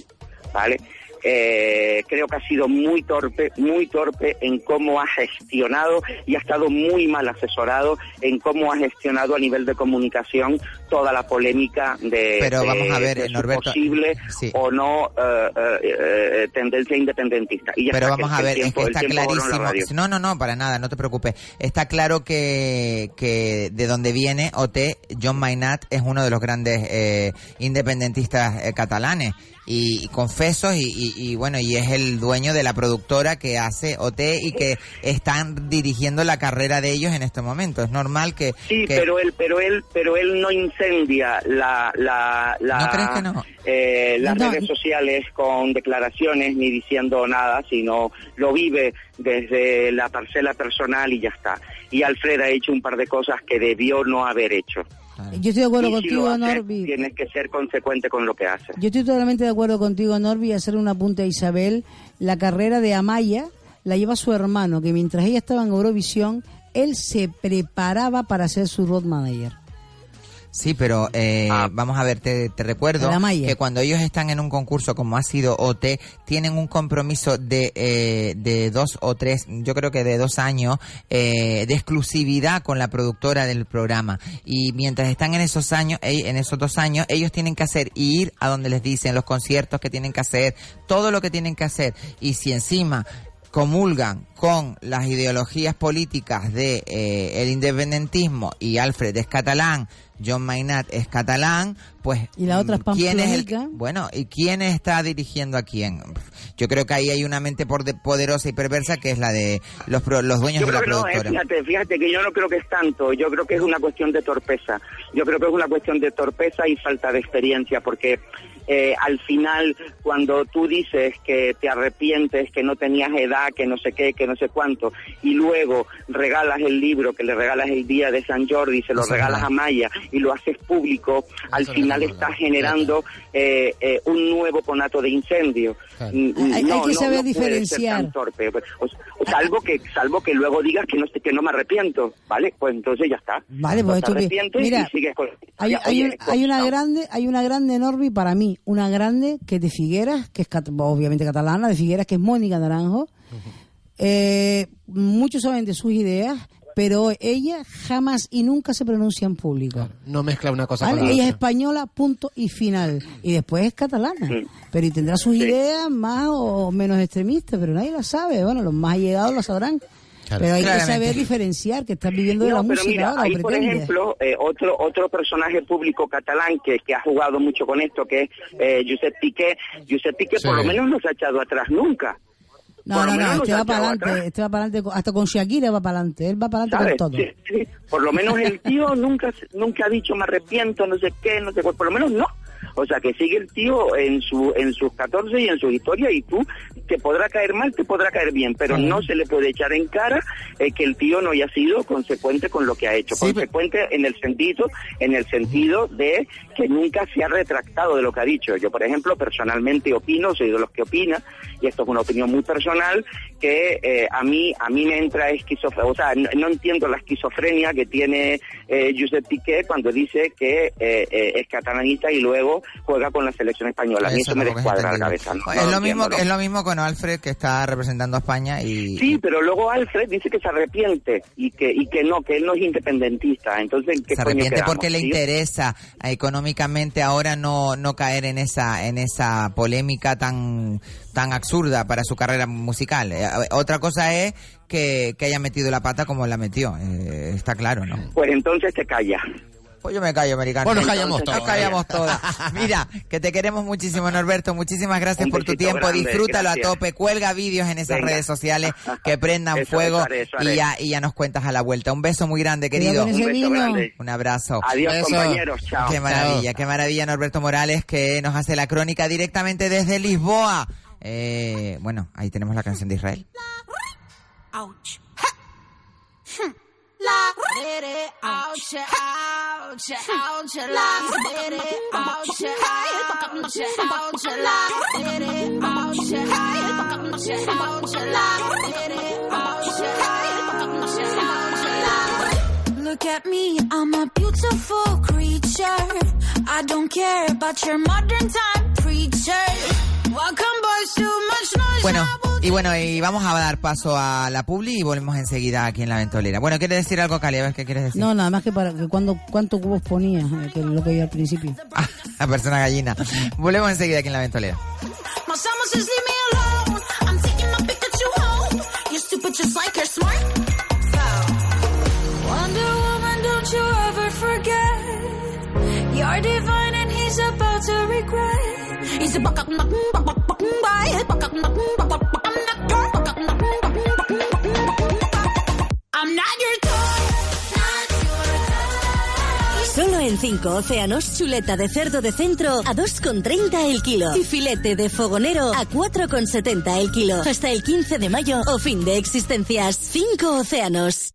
¿Vale? Eh, creo que ha sido muy torpe, muy torpe en cómo ha gestionado y ha estado muy mal asesorado en cómo ha gestionado a nivel de comunicación toda la polémica de, Pero de- vamos a ver, de Norberto, posible sí. o no eh, eh, eh, tendencia independentista. Y ya Pero está, vamos a ver, es que está clarísimo. No, no, no, para nada, no te preocupes. Está claro que, que de donde viene OT, John Maynard es uno de los grandes eh, independentistas eh, catalanes y, y confesos y, y- y, bueno, y es el dueño de la productora que hace OT y que están dirigiendo la carrera de ellos en este momento. Es normal que... Sí, que- pero él, pero él, pero él no incendia la, la, la- ¿No crees que no? eh, las No. redes sociales con declaraciones ni diciendo nada, sino lo vive desde la parcela personal y ya está. Y Alfred ha hecho un par de cosas que debió no haber hecho. Yo estoy de acuerdo y contigo, Norby. tienes que ser consecuente con lo que hace. Yo estoy totalmente de acuerdo contigo, Norby, y hacer un apunte a Isabel. La carrera de Amaya la lleva su hermano, que mientras ella estaba en Eurovisión, él se preparaba para ser su road manager. Sí, pero eh, vamos a ver, te, te recuerdo que cuando ellos están en un concurso como ha sido OT, tienen un compromiso de, eh, de dos o tres, yo creo que de dos años, eh, de exclusividad con la productora del programa. Y mientras están en esos años, en esos dos años, ellos tienen que hacer ir a donde les dicen los conciertos que tienen que hacer, todo lo que tienen que hacer. Y si encima comulgan con las ideologías políticas de eh, el independentismo y Alfred es catalán, John Maynard es catalán, pues Y la otra es mm, ¿quién es el bueno y quién está dirigiendo a quién? Yo creo que ahí hay una mente por de- poderosa y perversa que es la de los pro- los dueños Yo de la creo que no, eh, productora. fíjate, fíjate que yo no creo que es tanto, yo creo que es una cuestión de torpeza, yo creo que es una cuestión de torpeza y falta de experiencia, porque eh, al final cuando tú dices que te arrepientes, que no tenías edad, que no sé qué, que no sé cuánto, y luego regalas el libro, que le regalas el día de San Jordi, se lo regalas a Maya, y lo haces público, al final estás generando eh, eh, un nuevo conato de incendio. Mm, Hay- que no, saber no puede ser diferenciar. tan torpe. O, o salvo que salvo que luego digas que no que no me arrepiento, ¿vale? Pues entonces ya está. Vale, pues arrepientes mira, y sigues con Hay, Ya, hay, oye, un- hay una grande, hay una grande Norby para mí, una grande que es de Figueras, que es cat- obviamente catalana, de Figueras, que es Mónica Naranjo. Eh, muchos saben de sus ideas, pero ella jamás y nunca se pronuncia en público. No mezcla una cosa ¿Vale? con la Ella es española, punto y final. Y después es catalana. Pero y tendrá sus ideas más o menos extremistas, pero nadie la sabe. Bueno, los más allegados lo sabrán. Claro. Pero hay Claramente. que saber diferenciar que estás viviendo de No, la pero música mira, ahora, hay por ejemplo eh, otro otro personaje público catalán que, que ha jugado mucho con esto, que es eh, Josep Piqué. Josep Piqué Sí. por lo menos no se ha echado atrás nunca. No, no, no, este ha va para adelante, este va para adelante, hasta con Shakira va para adelante, él va para adelante con todo. Sí, sí. Por lo menos el tío nunca nunca ha dicho me arrepiento, no sé qué, no sé cuál. Por lo menos no. O sea, que sigue el tío en su en sus 14 y en su historia y tú te podrá caer mal, te podrá caer bien, pero Sí. no se le puede echar en cara eh, que el tío no haya sido consecuente con lo que ha hecho. consecuente en el sentido en el sentido de que nunca se ha retractado de lo que ha dicho. Yo, por ejemplo, personalmente opino, soy de los que opina, y esto es una opinión muy personal, que eh, a mí a mí me entra esquizofrenia, o sea, no, no entiendo la esquizofrenia que tiene eh, Josep Piqué cuando dice que eh, eh, es catalanista y luego juega con la selección española. A mí eso, me descuadra la cabeza. ¿no? es, No lo mismo, entiendo, es ¿no? lo mismo con Alfred que está representando a España y, Sí, pero luego Alfred dice que se arrepiente y que y que no, que él no es independentista. Entonces, ¿en qué se arrepiente quedamos, porque le interesa eh, económicamente ahora no no caer en esa en esa polémica tan tan absurda para su carrera musical. Eh, otra cosa es que, que haya metido la pata como la metió, eh, está claro, ¿no? Pues entonces te calla. Pues yo me callo, americano. Pues nos callamos todos, Nos callamos todas. Mira, que te queremos muchísimo, Norberto. Muchísimas gracias por tu tiempo. grande, Disfrútalo gracias. a tope. Cuelga vídeos en esas Venga. redes sociales que prendan Eso, fuego eso haré, eso y ya y ya nos cuentas a la vuelta. Un beso muy grande, querido. Un beso grande. Un abrazo. Adiós, Beso. compañeros. Chao. Qué maravilla, Chao. qué maravilla, Norberto Morales, que nos hace la crónica directamente desde Lisboa. Eh, bueno, ahí tenemos la canción de Israel. Ouch. La. Lady, ouch, ouch, ouch, la. lady, ouch, ouch, ouch, la. lady, ouch, ouch, ouch, la. lady, ouch, ouch, ouch, la. Look at me, I'm a beautiful creature. I don't care about your modern time preacher. Welcome boys, too much noise. Bueno, y bueno, y vamos a dar paso a la publi y volvemos enseguida aquí en la ventolera. Bueno, ¿quieres decir algo, Cali? A ver qué quieres decir. No, nada más que para que cuando cuántos cubos ponía, eh, que es lo que vi al principio. La persona gallina. Volvemos enseguida aquí en la ventolera. My summer says leave me alone. I'm taking my Pikachu home. You're stupid just like you're smart. Wonder Woman, don't you ever forget. You're divine and he's about to regret. Solo en 5 océanos, chuleta de cerdo de centro a 2,30 el kilo. Y filete de fogonero a 4,70 el kilo. Hasta el 15 de mayo o fin de existencias. 5 océanos.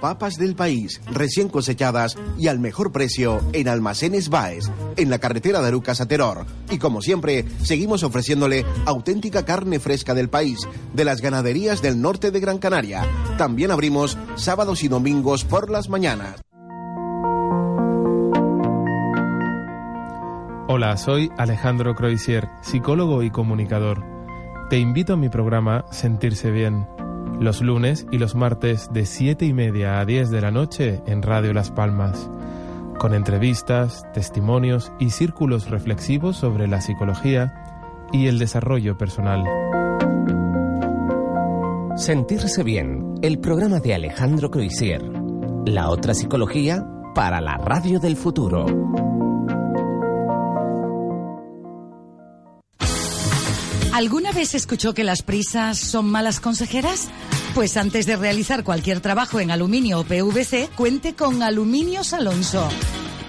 Papas del país, recién cosechadas y al mejor precio en Almacenes Baes, en la carretera de Arucas a Teror. Y como siempre, seguimos ofreciéndole auténtica carne fresca del país, de las ganaderías del norte de Gran Canaria. También abrimos sábados y domingos por las mañanas. Hola, soy Alejandro Croisier, psicólogo y comunicador. Te invito a mi programa Sentirse Bien, los lunes y los martes de 7 y media a 10 de la noche en Radio Las Palmas, con entrevistas, testimonios y círculos reflexivos sobre la psicología y el desarrollo personal. Sentirse bien, el programa de Alejandro Croisier. La otra psicología para la radio del futuro. ¿Alguna vez escuchó que las prisas son malas consejeras? Pues antes de realizar cualquier trabajo en aluminio o PVC, cuente con Aluminios Alonso.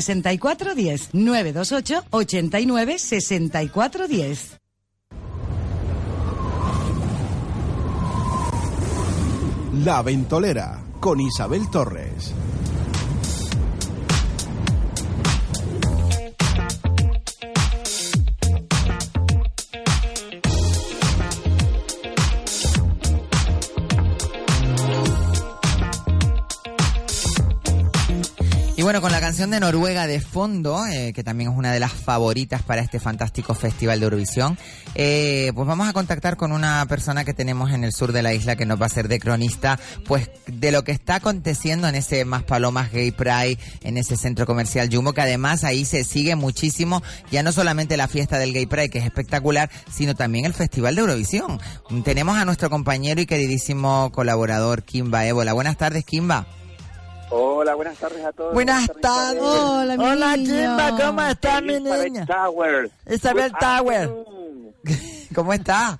64 10. 928 89 64 10. La Ventolera con Isabel Torres. Bueno, con la canción de Noruega de fondo, eh, que también es una de las favoritas para este fantástico festival de Eurovisión, eh, pues vamos a contactar con una persona que tenemos en el sur de la isla que nos va a ser de cronista, pues de lo que está aconteciendo en ese Más Palomas Gay Pride, en ese centro comercial Jumbo, que además ahí se sigue muchísimo, ya no solamente la fiesta del Gay Pride, que es espectacular, sino también el festival de Eurovisión. Tenemos a nuestro compañero y queridísimo colaborador Kimba Ébola. Buenas tardes, Kimba. Hola, buenas tardes a todos. Buenas tardes. Hola, mi Hola. Kimba, ¿cómo está mi niña? Tower. Isabel Good Tower. afternoon. ¿Cómo está?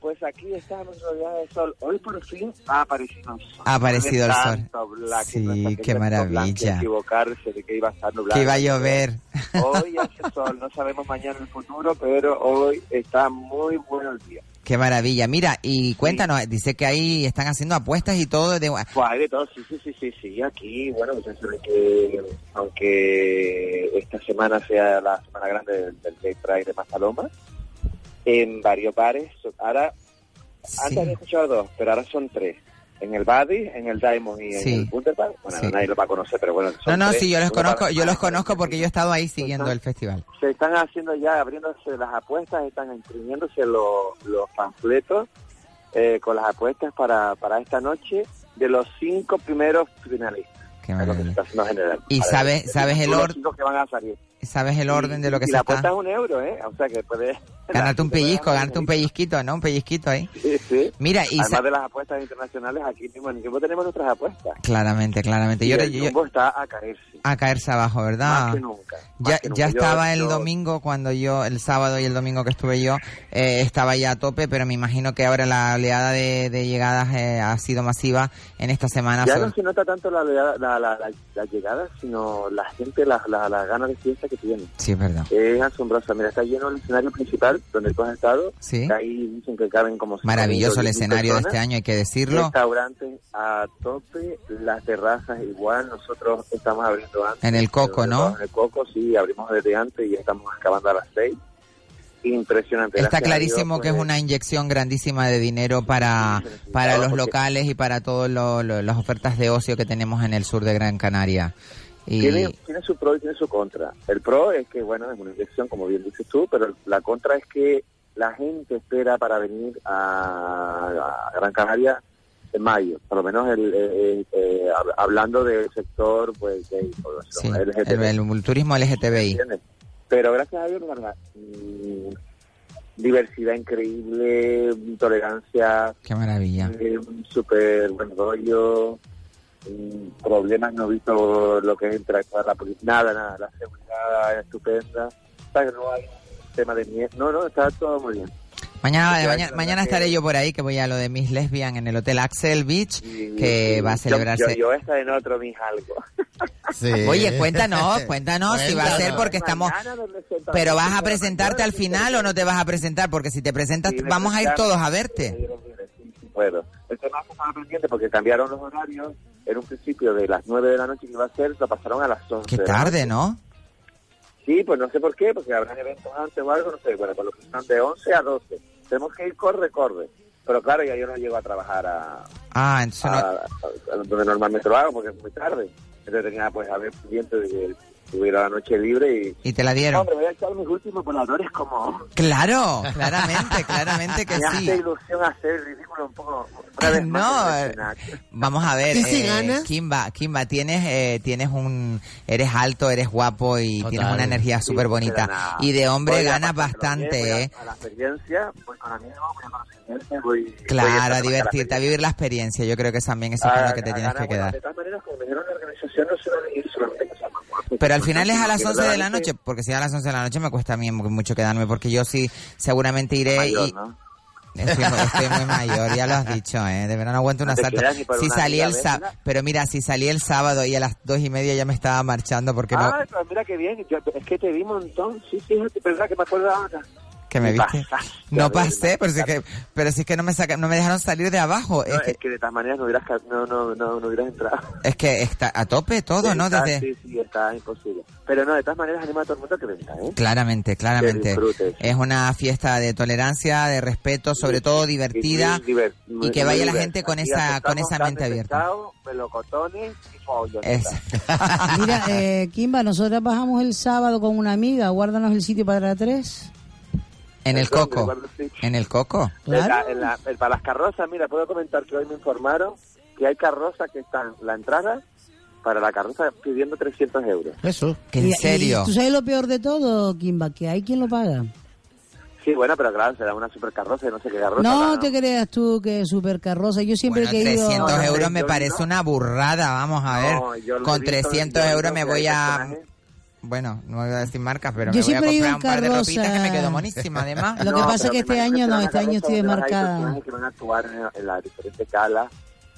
Pues aquí estamos rodeados de sol. Hoy por fin ha aparecido el sol. Ha aparecido el sol. Black, Sí, qué maravilla. equivocarse de que iba a estar nublado. Que iba a llover. Hoy hace sol, no sabemos mañana el futuro, pero hoy está muy bueno el día. Qué maravilla. Mira, y cuéntanos, dice que ahí están haciendo apuestas y todo. De... Pues hay de todo, sí, sí, sí, sí, sí. Aquí, bueno, que, aunque esta semana sea la semana grande del, del Gay Pride de Mazaloma, en varios bares, ahora, antes había escuchado dos, pero ahora son tres. En el Buddy, en el Diamond y en Sí. el Wunderbar. Bueno, Sí. nadie lo va a conocer, pero bueno. No, no, tres. sí, yo los conozco, yo los conozco porque yo he estado ahí siguiendo el festival. se están haciendo ya, abriéndose las apuestas, están imprimiéndose los, los panfletos eh, con las apuestas para, para esta noche de los cinco primeros finalistas. Qué general. ¿Y sabes- sabes el los orden? cinco que van a salir. ¿Sabes el orden de lo que y se la apuesta está? es un euro, ¿eh? O sea que puedes... Ganarte un pellizco, ganarte un pellizquito, ¿no? Un pellizquito ahí. Sí, sí. Mira, y Además de las apuestas internacionales, aquí mismo en el tenemos nuestras apuestas. Claramente, claramente. Y Yo, el yo- está a caerse. a caerse abajo, ¿verdad? Más que nunca. más Ya, que nunca. ya estaba el domingo cuando yo, el sábado y el domingo que estuve yo, eh, estaba ya a tope, pero me imagino que ahora la oleada de, de llegadas eh, ha sido masiva en esta semana. Ya sobre- no se nota tanto la, la, la, la- la- la llegada, sino la gente, las la, la ganas de fiesta que tienen. Sí, es verdad. Es asombrosa. Mira, está lleno el escenario principal donde tú has estado. Sí. Ahí dicen que caben como... Maravilloso el 5.000 escenario de este año, hay que decirlo. Restaurantes a tope, las terrazas igual. Nosotros estamos abriendo antes. En el Coco, ¿no? En el Coco, sí, abrimos desde antes y estamos acabando a las seis. Impresionante. Está Gracias clarísimo Dios, que es pues, una inyección grandísima de dinero para, para los locales y para todas las ofertas de ocio que tenemos en el sur de Gran Canaria. Y Tiene, tiene su pro y tiene su contra. El pro es que, bueno, es una inyección, como bien dices tú, pero la contra es que la gente espera para venir a, a Gran Canaria en mayo, por lo menos el, eh, eh, hab- hablando del sector pues por sí, el, LGTB, el turismo LGTBI. Pero gracias a Dios, la- mm, diversidad increíble, tolerancia, Qué maravilla. eh, un súper buen rollo, problemas no he visto lo que es interactuar la policía, nada, nada, la seguridad es estupenda, o sea que no hay tema de miedo, no, no, está todo muy bien. Mañana, mañana, estaré yo por ahí, que voy a lo de Miss Lesbian en el Hotel Axel Beach, que va a Yo- celebrarse. Yo, yo estaré en otro, mis algo. Oye, cuéntanos, cuéntanos si va a ser porque estamos... Pero vas a presentarte al final o no te vas a presentar, porque si te presentas vamos a ir todos a verte. puedo. El tema es que pendiente porque cambiaron los horarios. En un principio de las 9 de la noche que iba a ser, lo pasaron a las 11. Qué tarde. ¿no? Sí, pues no sé por qué, porque habrán eventos antes o algo, no sé. Bueno, por lo que están de 11 a 12. Tenemos que ir corre, corre. Pero claro, ya yo no llego a trabajar a, Ah, entonces a- no... a- a donde normalmente lo hago porque es muy tarde. Entonces tenía pues a ver pendiente de tuviera la noche libre y... Y te la dieron. Hombre, voy a echar mis últimos voladores como... Claro, claramente, claramente que Me sí. hace ilusión hacer el ridículo un poco... Una vez No, eh. Vamos a ver, ¿Y si eh, ganas? Kimba, Kimba, tienes, eh, tienes un, eres alto, eres guapo y Total. tienes una energía Sí, súper bonita. pero nada. Y de hombre Voy a ganas bien, bastante, voy a- ¿eh? A la experiencia, voy con amigos, voy a conocer voy... voy Claro, esta a divertirte, a vivir la experiencia. Yo creo que también eso es con a- lo que te a tienes ganar, que bueno, quedar. De todas maneras, como me dijeron la organización, no ir solamente guapas. Pero al final es a las Quiero 11 de la noche, porque si es a las 11 de la noche me cuesta a mí mucho quedarme, porque yo sí seguramente iré Mayor, y... ¿no? Estoy, estoy muy mayor, ya lo has dicho, ¿eh? De verdad no aguanto un No te asalto. Si una salí el sábado, pero mira, si salí el sábado y a las dos y media ya me estaba marchando porque no, Ah, mira qué bien. Yo- es que te vi un montón. Sí, sí, es verdad que me acuerdo ahora. Que me viste. pasaste, No pasé, pero sí es que, pero sí es que no me saca, no me dejaron salir de abajo. No, Es que, es que de todas maneras no hubieras, no, no, no, no hubieras entrado. es que está a tope todo, ¿no? Está- Desde, Sí, sí, está imposible. Pero no, de todas maneras anima a todo el mundo a que venga, ¿eh? Claramente, claramente. Es una fiesta de tolerancia, de respeto, sobre todo divertida Y, que vaya la gente con Aquí esa con esa mente abierta. pescado, melocotones y follones. Es. Mira, eh, Kimba, nosotros bajamos el sábado con una amiga, guárdanos el sitio para 3. En el coco. En el coco. En la- en la- en- para las carrozas, mira, puedo comentar que hoy me informaron que hay carrozas que están la entrada para la carroza pidiendo 300 euros. Eso. ¿Que en y serio? ¿Tú sabes lo peor de todo, Kimba? Que hay quien lo paga. Sí, bueno, pero claro, será una super carroza y no sé qué carroza. No la- te creas tú que es super carroza. Yo siempre Bueno, que he ido... 300 No, no, euros me parece ¿no? una burrada, vamos a ver. No, Con visto, 300 yo he euros me voy a... Bueno, no voy a decir marcas, pero Yo me voy a siempre he ido comprar un par de ropitas que me quedó monísima, además. Lo que pasa es que este año no, este año estoy personajes que van a actuar en, en las diferentes calas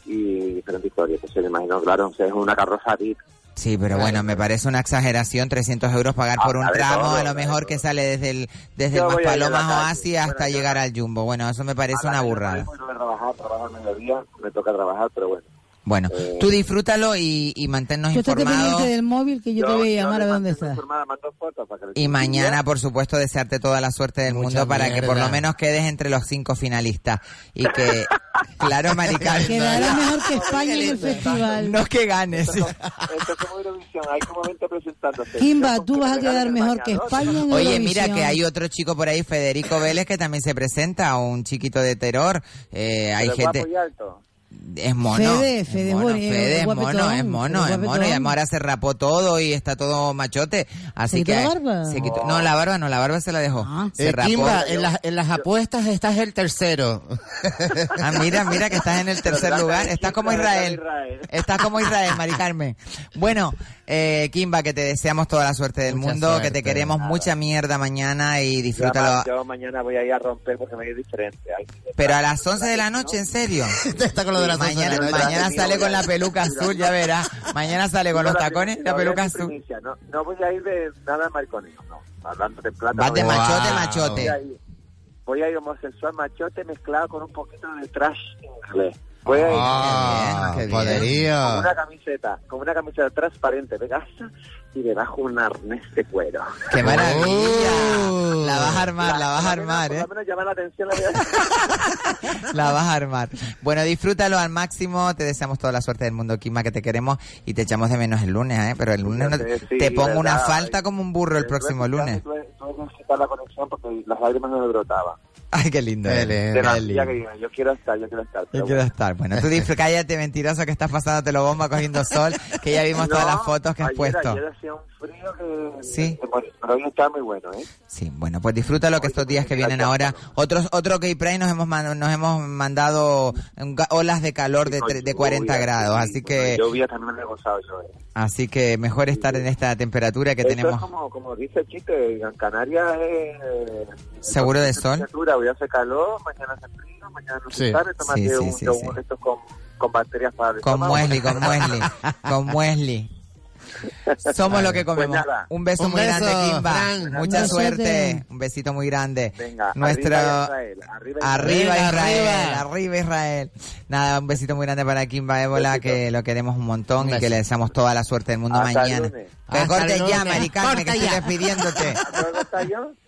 y diferentes historias. Entonces me imagino, claro, o sea, es una carroza VIP. Sí, pero bueno, me parece una exageración 300 euros pagar por un Ah, tramo, todo, a lo mejor que sale desde el desde Yo el voy a a Maspalomas calle. Oasis hasta llegar al Jumbo. Bueno, eso me parece A una burrada. no tengo que trabajar, trabajo al mediodía, me toca trabajar, pero bueno. Bueno, Eh, tú disfrútalo y, y manténnos estate informados. pendiente del móvil que yo, te voy a llamar a dónde está. estás. Y mañana, por supuesto, desearte toda la suerte del Mucha mundo para que por lo menos quedes entre los cinco finalistas. Y que, claro, Maricar. Quedará mejor que España en el festival. No que ganes. Esto es como Eurovisión, hay como 20 presentándose. Kimba, tú vas a quedar mejor que España en Oye, Eurovisión. mira que hay otro chico por ahí, Federico Vélez, que también se presenta, un chiquito de terror. Eh, hay Pero gente... guapo y alto. Es mono. Fede, es Fede, mono, bueno, eh, Fede, es guapetón, mono, es mono, es mono. Y además ahora se rapó todo y está todo machote. Así ¿Se quitó que la barba? se quitó- no, la barba no, la barba se la dejó. Se Eh, rapó. Kimba, en, las- en las apuestas estás el tercero. Ah, mira, mira que estás en el tercer lugar. Estás como Israel. Estás como Israel, Mari Carmen. Bueno, eh, Kimba, que te deseamos toda la suerte del Mucha mundo, que te suerte. queremos mucha mierda mañana y Yo, disfrútalo. yo mañana voy a ir a romper porque me es diferente. Ay, Pero a las 11 de la noche, ¿en serio? Está con lo de las 11 de la mañana, noche. mañana sale con la peluca azul, ya verás. Mañana sale con los tacones y la peluca azul. No, no voy a ir de nada mariconeo, no. Hablando de plata. Vas de no voy a ir. machote, machote. Voy a ir, voy a ir homosexual machote mezclado con un poquito de trash inglés. Ir Ah, Qué bien, qué bien. con poderío. una camiseta, con una camiseta transparente de gasa y debajo un arnés de cuero. ¡Qué maravilla! Uh. La vas a armar, la vas a armar, Por ¿eh? lo menos llama la atención la vas a armar. Bueno, disfrútalo al máximo. Te deseamos toda la suerte del mundo, Kima, que te queremos y te echamos de menos el lunes, ¿eh? Pero el lunes no- Sí, te pongo una falta como un burro el próximo lunes. Tuve, tuve que quitar la conexión porque las lágrimas no me brotaban. Ay, qué lindo. Qué eh. lindo. Qué lindo. que iba. yo quiero estar, yo quiero estar. Yo quiero estar. Bueno, tú disfr- cállate, mentiroso, que estás pasándotelo bomba cogiendo sol, que ya vimos todas No, las fotos que has ayer- puesto. Ayer hacía un frío que... Sí. que morir, Pero hoy está muy bueno, ¿eh? Sí, bueno, pues disfrútalo que estos días que vienen ahora. Otros, otro que Pride nos hemos, nos hemos mandado olas de calor de, de 40 lluvia, grados, sí, así que, Lluvia también me he gozado yo, ¿eh? Así que mejor estar en esta temperatura que Esto tenemos. es como, como dice el chiste, en Canarias es... ¿Seguro de sol? temperatura, Hoy hace calor, mañana hace frío, mañana no Sí. sabe, tómate Sí, sí, un sí, yogur sí. estos con, con bacterias para el Con estómago. Muesli, con Muesli, con Muesli. Somos lo que comemos. Pues nada. Un beso Un muy beso, grande, Kimba. Fran. Mucha suerte. Un besito muy grande. Venga, Nuestro arriba Israel, arriba Israel. Arriba Israel, arriba. arriba Israel. Nada, un besito muy grande para Kimba Ébola, Besito. que lo queremos un montón Un y que le deseamos toda la suerte del mundo Hasta mañana. Que corte ya. Maricarmen, que estoy despidiéndote.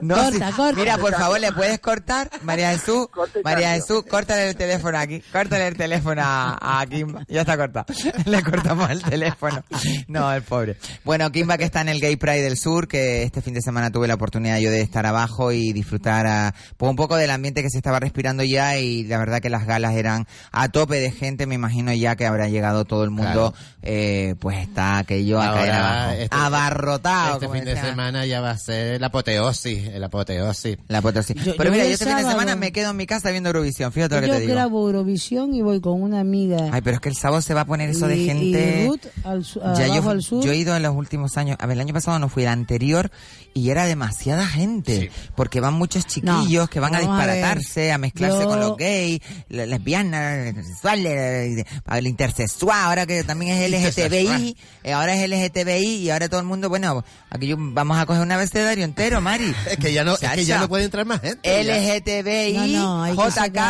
No, sí. Mira, por favor, ¿le puedes cortar? María Jesús, Corta María. Jesús, córtale el teléfono aquí, córtale el teléfono a, a Kimba. Ya está cortado. Le cortamos el teléfono. No, el pobre. Bueno, Kimba que está en el Gay Pride del Sur, que este fin de semana tuve la oportunidad yo de estar abajo y disfrutar a, pues, un poco del ambiente que se estaba respirando ya y la verdad que las galas eran a tope de gente, me imagino ya que habrá llegado todo el mundo, eh, pues está aquello a caer Ahora, abajo. este- abarrotado. Este fin de semana ya va a ser la apoteosis, el apoteosis. La apoteosis. Yo- Pero yo mira, yo este fin de sábado. semana me quedo en mi casa viendo Eurovisión, fíjate lo que Yo te digo. grabo Eurovisión y voy con una amiga. Ay, pero es que el sábado se va a poner eso de y- gente... Y Ruth al, su- Ya abajo yo, al sur. yo he ido en los últimos años, a ver, el año pasado no fui, el anterior, y era demasiada gente, porque van muchos chiquillos No, que van a disparatarse, a, mezclarse Yo- con los gays, le- lesbianas, sexuales, el intersexual, ahora que también es LGTBI, eh, ahora es LGTBI, y ahora todo el mundo, bueno, aquí yo- vamos a coger un abecedario entero, Mari. Es que ya no, es que ya no puede entrar más gente. LGTBI, No, no, JK.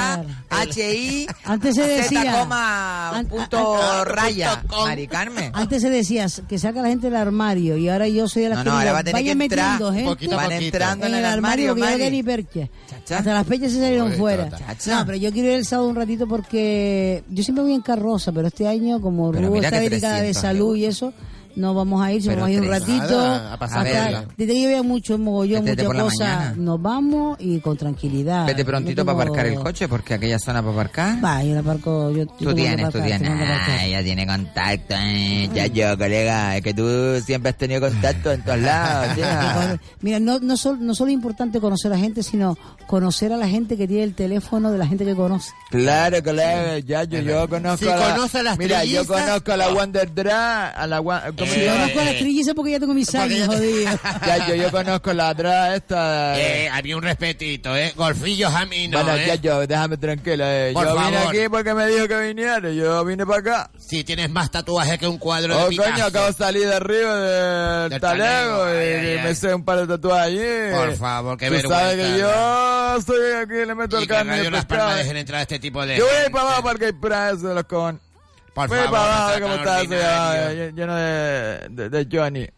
HI, Antes se decía- coma, An- punto an- raya, Mari Carmen. Antes se decía que saca la gente del armario y ahora yo soy de las No, que no, ahora va a tener vayan que entrar metiendo gente poquito Van poquito. entrando en el armario, armario Mari. percha. Hasta las pechas se salieron fuera. No, pero yo quiero ir el sábado un ratito porque yo siempre voy en carroza, pero este año como Rubo está que delicada de 300 salud y eso, no vamos a ir, Pero vamos a ir un ratito. A pasar hasta- desde que mucho mogollón, Vete mucha por la cosa, mañana. nos vamos y con tranquilidad. Vete prontito No para aparcar el coche, porque aquella zona para aparcar. Va, yo la aparco, yo, Tú tienes, tú tienes. Ah, ella tiene contacto. eh. Ya yo, colega, es que tú siempre has tenido contacto en todos lados. Mira, no, no, solo, no solo es importante conocer a gente, sino conocer a la gente que tiene el teléfono de la gente que conoce. Claro, colega, ya yo, yo conozco Si a la... conoce a las Mira, yo conozco a la Wonder Dra, a la... Wa- ¿cómo se Yo conozco a las trillizas porque ya tengo mis años, jodido. Ya yo, yo conozco la Dra esta... Eh, había un respetito, ¿eh? Golfillos a mí no, bueno, ¿eh? ya yo, déjame tranquilo. eh. Por yo vine favor. aquí porque me dijo que viniera, yo vine para acá. Si tienes más tatuajes que un cuadro Oh, de coño, Picasso. acabo de salir de arriba del, Del talego talego, y ay, ay, me ay. sé un par de tatuajes allí. Por favor, qué Tú vergüenza. sabes que yo soy aquí, le meto Y el que carne y el Las. Palmas dejen entrar a este tipo de Yo voy para abajo para el Gay Pride de los con. Por voy favor, para no cómo tan está ese, ordinario. ah, lleno de, de, de Johnny.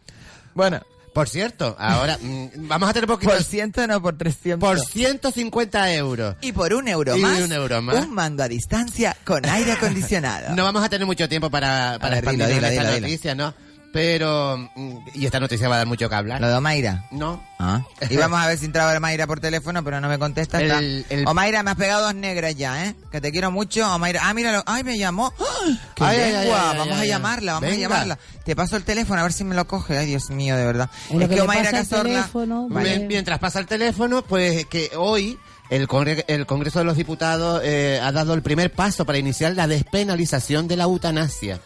Bueno. Por cierto, ahora mm, vamos a tener poquito... Por ciento, no por 300. Por 150 euros. Y por un euro Y más, un euro más. un mando a distancia con aire acondicionado. No vamos a tener mucho tiempo para, para ver, expandir dilo, dilo, esta dilo, dilo. noticia, ¿no? Pero... mm, Y esta noticia va a dar mucho que hablar. ¿Lo de Omaira? No. Ah. Y vamos a ver si entraba Omaira por teléfono, pero no me contesta. El- el- Omaira, me has pegado dos negras ya, ¿eh? Que te quiero mucho. Omaira, ah, míralo. Ay, me llamó. ¡Ay, ¡Qué Ay, ay, lengua! ay, ay, vamos ay, a llamarla, vamos Venga. a llamarla. Te paso el teléfono a ver si me lo coge. Ay, Dios mío, de verdad. Lo es que que Omaira pasa el Cazorla... Vale. Mientras pasa el teléfono, pues que hoy el, Congre- el Congreso de los Diputados eh, ha dado el primer paso para iniciar la despenalización de la eutanasia,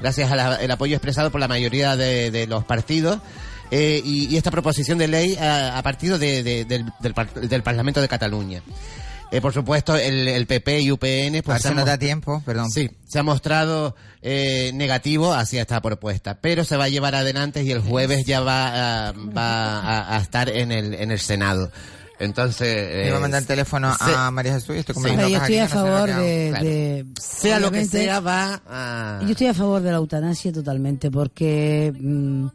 gracias al apoyo expresado por la mayoría de, de los partidos. eh, y, y esta proposición de ley ha, ha partido de- de- del, del par- del Parlamento de Cataluña. Eh, por supuesto, el, el PP y UPN... A Pues se mo- da tiempo, perdón. Sí, se ha mostrado eh, negativo hacia esta propuesta, pero se va a llevar adelante y el jueves ya va, a- va a, a estar en el, en el Senado. Entonces... Le voy a mandar el eh, teléfono se- a María Jesús y estoy Sí. yo estoy aquí, a favor de, Claro. de- Sea lo que sea, va a... Yo estoy a favor de la eutanasia totalmente porque mm,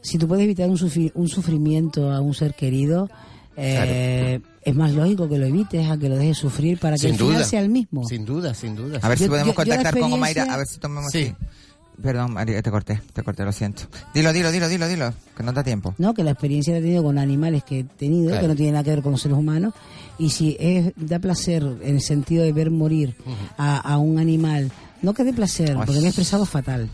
si tú puedes evitar un, sufri- un sufrimiento a un ser querido, eh, es más lógico que lo evites a que lo dejes sufrir para que Sin el final duda. sea el mismo. Sin duda, sin duda. A ver si podemos yo- yo la contactar con Omaira, a ver si tomemos... Sí. Perdón, María, te corté, te corté, lo siento. Dilo, dilo, dilo, dilo, dilo, que no da tiempo. No, que la experiencia la he tenido con animales que he tenido, Claro. que no tiene nada que ver con los seres humanos. Y si es, da placer en el sentido de ver morir a, a un animal, no que dé placer, porque me he expresado fatal,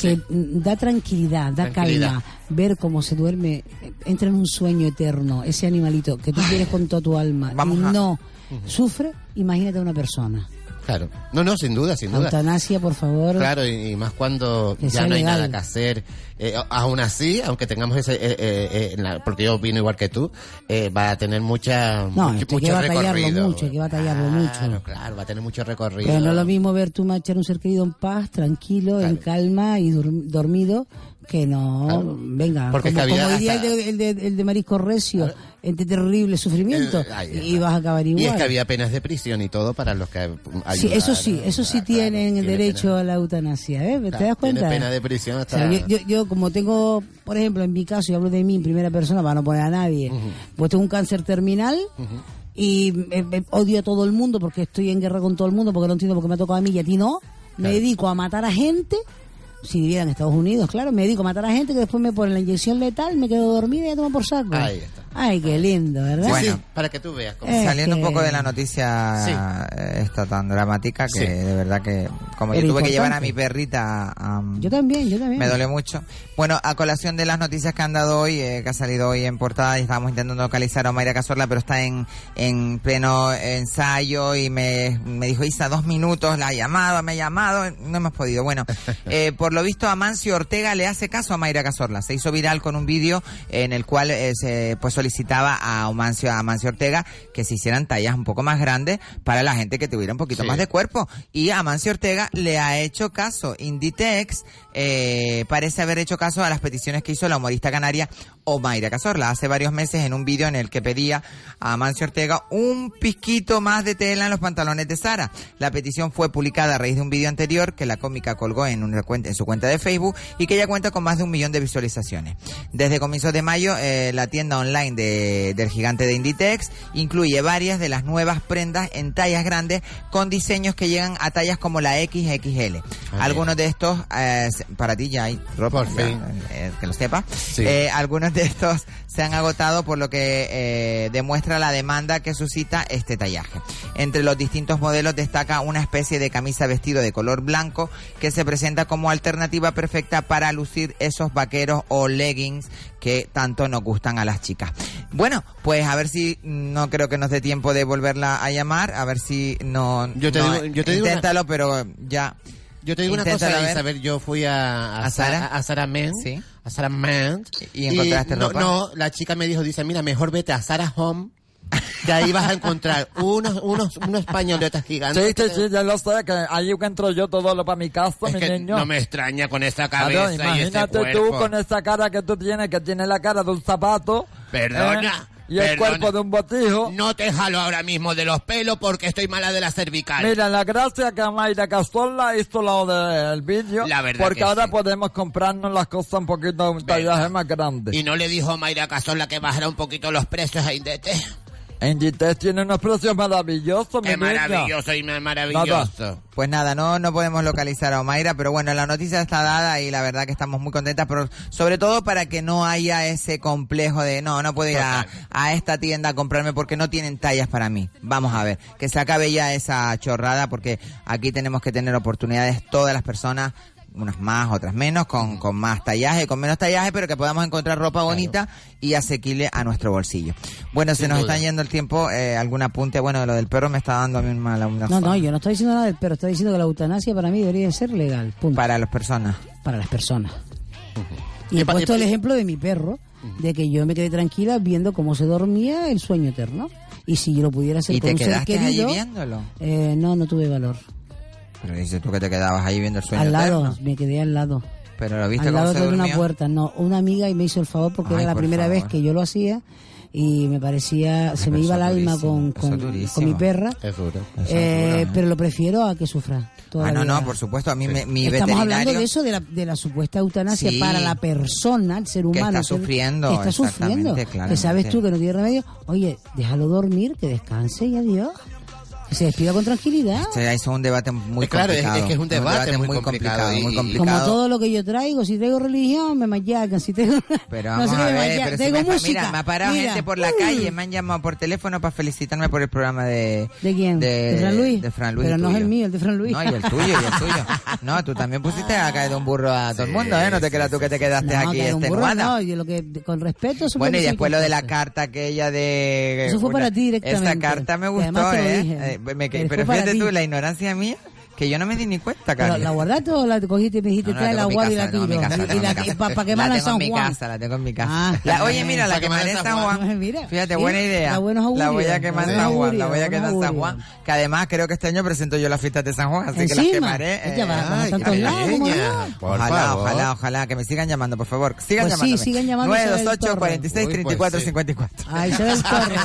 que da tranquilidad, da Tranquilidad. calma, ver cómo se duerme, entra en un sueño eterno, ese animalito que tú quieres con toda tu alma Vamos y a- no sufre, imagínate a una persona. Claro. No, no, sin duda, sin duda. Eutanasia, por favor. Claro, y, y más cuando Que ya no hay legal. nada que hacer. Eh, a- aún así, aunque tengamos ese, eh, eh, eh, la- porque yo opino igual que tú, eh, va a tener mucha, No, mucho, esto hay que mucho batallarlo recorrido. mucho, que batallarlo mucho. Claro, claro, va a tener mucho recorrido. Pero no es lo mismo ver tú marchar un ser querido en paz, tranquilo, en calma y dormido, que no, venga, Porque como, como diría hasta- el, de, el, de, el de Marisco Recio, entre terrible sufrimiento Eh, y vas a acabar igual. Y es que había penas de prisión y todo para los que Sí, eso ayudaron. sí, eso sí tienen el derecho a la eutanasia, ¿eh? ¿Te Claro, das cuenta? Tiene pena de prisión O hasta... sea, yo, yo, yo como tengo, por ejemplo, en mi caso, y hablo de mí en primera persona para no poner a nadie, pues tengo un cáncer terminal y eh, eh, odio a todo el mundo porque estoy en guerra con todo el mundo porque no entiendo por qué me ha tocado a mí y a ti no. Me dedico a matar a gente, si viviera en Estados Unidos, claro, me dedico a matar a gente que después me ponen la inyección letal, me quedo dormida y ya tomo por saco. Ahí está. Ay, qué lindo, ¿verdad? Bueno. para que tú veas. cómo- Es Saliendo un poco de la noticia Sí. esta tan dramática que Sí. de verdad que como Era yo tuve que llevar a importante. mi perrita a, Yo también, yo también. me duele mucho. Bueno, a colación de las noticias que han dado hoy, eh, que ha salido hoy en portada, y estábamos intentando localizar a Mayra Cazorla, pero está en, en pleno ensayo y me, me dijo, Isa, dos minutos, la ha llamado, me ha llamado, no hemos podido. Bueno, eh, por lo visto Amancio Ortega le hace caso a Mayra Cazorla. Se hizo viral con un vídeo en el cual eh, se pues solicitaba a Amancio, a Amancio Ortega que se hicieran tallas un poco más grandes para la gente que tuviera un poquito Sí. más de cuerpo. Y Amancio Ortega le ha hecho caso. Inditex eh, parece haber hecho caso a las peticiones que hizo la humorista canaria Omaira Cazorla hace varios meses en un vídeo en el que pedía a Amancio Ortega un pizquito más de tela en los pantalones de Sara. La petición fue publicada a raíz de un vídeo anterior que la cómica colgó en, una cuenta, en su cuenta de Facebook y que ya cuenta con más de un millón de visualizaciones. Desde comienzos de mayo, eh, la tienda online de- del gigante de Inditex incluye varias de las nuevas prendas en tallas grandes con diseños que llegan a tallas como la XXL. Algunos de estos, eh, para ti ya hay ropa, Por ya, fin. eh, que lo sepa. Sí. Eh, de estos se han agotado por lo que eh, demuestra la demanda que suscita este tallaje. Entre los distintos modelos destaca una especie de camisa vestido de color blanco que se presenta como alternativa perfecta para lucir esos vaqueros o leggings que tanto nos gustan a las chicas. Bueno, pues a ver si no creo que nos dé tiempo de volverla a llamar, a ver si no, Yo te no, digo- yo te digo una- inténtalo, pero ya. Yo te digo una Inténtalo, cosa. Isabel, yo fui a, ¿A Sara? a Sara Men, Sí. A Sara Men, ¿Y encontraste no, ropa? No, la chica me dijo, dice, mira, mejor vete a Sara Home, que ahí vas a encontrar unos, unos, unos pañoletas gigantes. Sí, sí, sí, ya lo sé, que ahí entro yo todo lo para mi casa, Es mi que niño. no me extraña con esa Claro, cabeza y ese imagínate tú cuerpo. con esa cara que tú tienes, que tiene la cara de un zapato. Perdona, ¿eh? Y el perdona. cuerpo de un botijo. No te jalo ahora mismo de los pelos porque estoy mala de la cervical. Mira, la gracia que Mayra Castola hizo lo del vídeo. La verdad Porque que ahora sí. podemos comprarnos las cosas un poquito, un tallaje más grande. Y no le dijo Mayra Casola que bajara un poquito los precios a Indete. Inditex tiene unos precios maravillosos, mi Es niña. maravilloso y maravilloso. Pues nada, no, no podemos localizar a Omaira, pero bueno, la noticia está dada y la verdad que estamos muy contentas, pero sobre todo para que no haya ese complejo de no, no puedo ir a, a esta tienda a comprarme porque no tienen tallas para mí. Vamos a ver, que se acabe ya esa chorrada porque aquí tenemos que tener oportunidades todas las personas unas más, otras menos, con, con más tallaje, con menos tallaje, pero que podamos encontrar ropa bonita y asequible a nuestro bolsillo. Bueno, se nos duda. está yendo el tiempo, eh, algún apunte, bueno, lo del perro me está dando a mí una, una No, no, yo no estoy diciendo nada del perro, estoy diciendo que la eutanasia para mí debería ser legal. Punto. Para las personas. Para las personas. Y Y he puesto el ejemplo de mi perro, de que yo me quedé tranquila viendo cómo se dormía el sueño eterno. Y si yo lo pudiera hacer ¿Y con te un ser quedaste allí querido, viéndolo? eh, no, no tuve valor. Pero dices tú que te quedabas ahí viendo el sueño al lado, eterno. me quedé al lado. Pero lo viste al lado se de una puerta. No, una amiga y me hizo el favor porque Ay, era la por primera vez que yo lo hacía y me parecía, se me iba el alma con, con, mi perra. Es duro. Eh, pero lo prefiero a que sufra. Ah, no, no, por supuesto. A mí me- mi Estamos veterinario... hablando de eso, de la, de la supuesta eutanasia Sí. para la persona, el ser Que humano. está el ser- sufriendo, que está sufriendo. Que sabes tú que no tiene remedio. Oye, déjalo dormir, que descanse y adiós. Se despida con tranquilidad. Se hizo un debate muy Eh, claro, es- complicado. es que es un debate muy complicado y- muy y- complicado. Como todo lo que yo traigo, si traigo religión, me machacan, si traigo... Pero no vamos sé qué a me ver, machacan, pero si traigo me, fa- música. mira, me ha parado Mira. gente por la calle, me han llamado por teléfono para felicitarme por el programa de... ¿De quién? De, ¿De Fran Luis? De Fran Luis Pero no es el mío, el de Fran Luis. No, y el tuyo, y el tuyo. No, tú también pusiste a caer de un burro a todo el mundo, ¿eh? No te creas tú que te quedaste No, aquí que un burro, no, yo lo que, con respeto... Bueno, y después lo de la carta aquella de... Eso fue una- para ti directamente. Esta carta me gustó, ¿eh? Me- pero fíjate tú, la ignorancia mía, que yo no me di ni cuenta, Cari. ¿La guardaste o la cogiste y me dijiste No, no, trae la en guarda y la en tiro? la Y tengo en la mi que- casa. pa- pa' La quemarla en tengo en San mi Juan. casa, la tengo en mi casa. Ah. La- oye, mira, la quemaré en San Juan. Mira, Fíjate, buena idea. La voy a quemar en San Juan, la voy a quemar en San Juan. Que además creo que este año presento yo las fiestas de San Juan, así que las quemaré. eh. Ay, Ojalá, ojalá, ojalá, que me sigan llamando, por favor. Sigan Pues sí, sigan llamando, Isabel 928 Torres. 46 Uy, pues 34 sí. 54. Ah, Isabel Torres.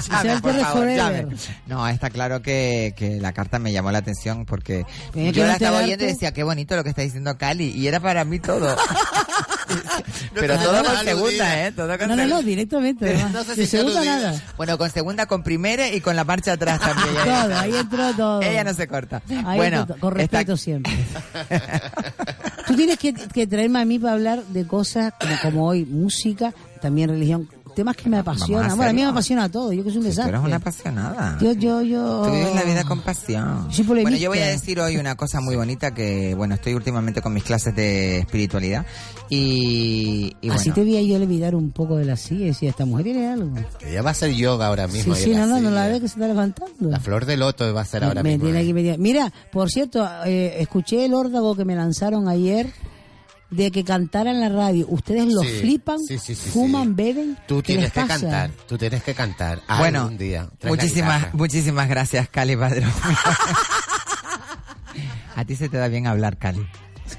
Isabel Torres forever. No, está claro que, que la carta me llamó la atención porque Tiene que yo la estaba oyendo y decía, qué bonito lo que está diciendo Cali. Y era para mí todo. Pero todo con segunda, ¿eh? Todo con No, no, no, segunda. directamente. No sé si segunda nada. Bueno, con segunda, con primera y con la marcha atrás también. Todo, ahí entró todo. Ella no se corta. Ahí bueno, con está- respeto siempre. Tú tienes que, que traerme a mí para hablar de cosas como, como hoy, música, también religión, temas que me apasionan. a Bueno, a mí me apasiona todo, yo que soy un desastre. eres una apasionada. Yo, yo, yo... Tú vives la vida con pasión. Bueno, yo voy a decir hoy una cosa muy bonita que, bueno, estoy últimamente con mis clases de espiritualidad y, y Así bueno. te vi yo levitar un poco de la silla y decía, esta mujer tiene algo. Ella va a hacer yoga ahora Sí, mismo. sí, en no, no, no la silla. ve que se está levantando. La flor de loto va a ser ahora me mismo. tiene ¿eh? que meter- Mira, por cierto, eh, escuché el órdago que me lanzaron ayer de que cantara en la radio. Ustedes lo Sí, flipan, sí, sí, sí, fuman, beben. Tú ¿qué tienes que pasa? cantar, tú tienes que cantar. Bueno, algún día. Muchísimas, muchísimas gracias, Cali Padrón. a ti se te da bien hablar, Cali.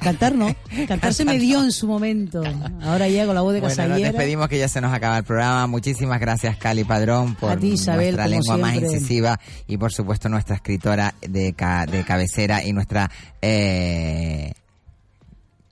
Cantar no, cantar se me dio en su momento. Ahora ya con la voz de Bueno, nos despedimos que ya se nos acaba el programa. Muchísimas gracias, Cali Padrón, por A ti, Isabel, nuestra lengua más incisiva y, por supuesto, nuestra escritora de, ca- de cabecera y nuestra eh,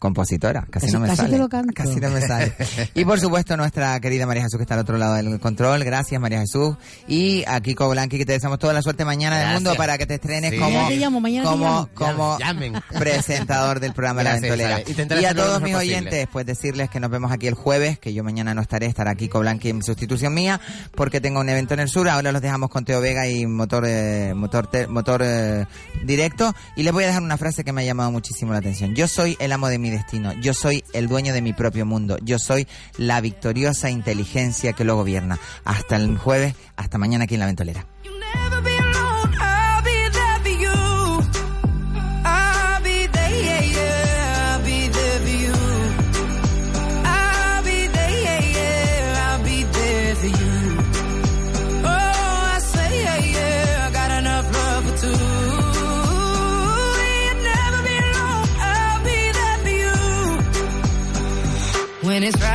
compositora. Casi, Casi- no me casi sale. te lo canto. Casi no me sale. Y, por supuesto, nuestra querida María Jesús, que está al otro lado del control. Gracias, María Jesús. Y a Kiko Blanqui, que te deseamos toda la suerte mañana del Gracias. mundo para que te estrenes Sí. como, Mañana te llamo, mañana te como, como Llamen. presentador del programa La Gracias, Ventolera. Isabel. Intentaré Y a todos mis posible. oyentes, pues decirles que nos vemos aquí el jueves, que yo mañana no estaré, estará Kiko Blanqui en sustitución mía, porque tengo un evento en el sur. Ahora los dejamos con Teo Vega y motor eh, motor te- motor eh, directo. Y les voy a dejar una frase que me ha llamado muchísimo la atención. Yo soy el amo de mi destino. Yo soy el dueño de mi propio mundo. Yo soy la victoriosa inteligencia que lo gobierna. Hasta el jueves, hasta mañana aquí en La Ventolera. it's right.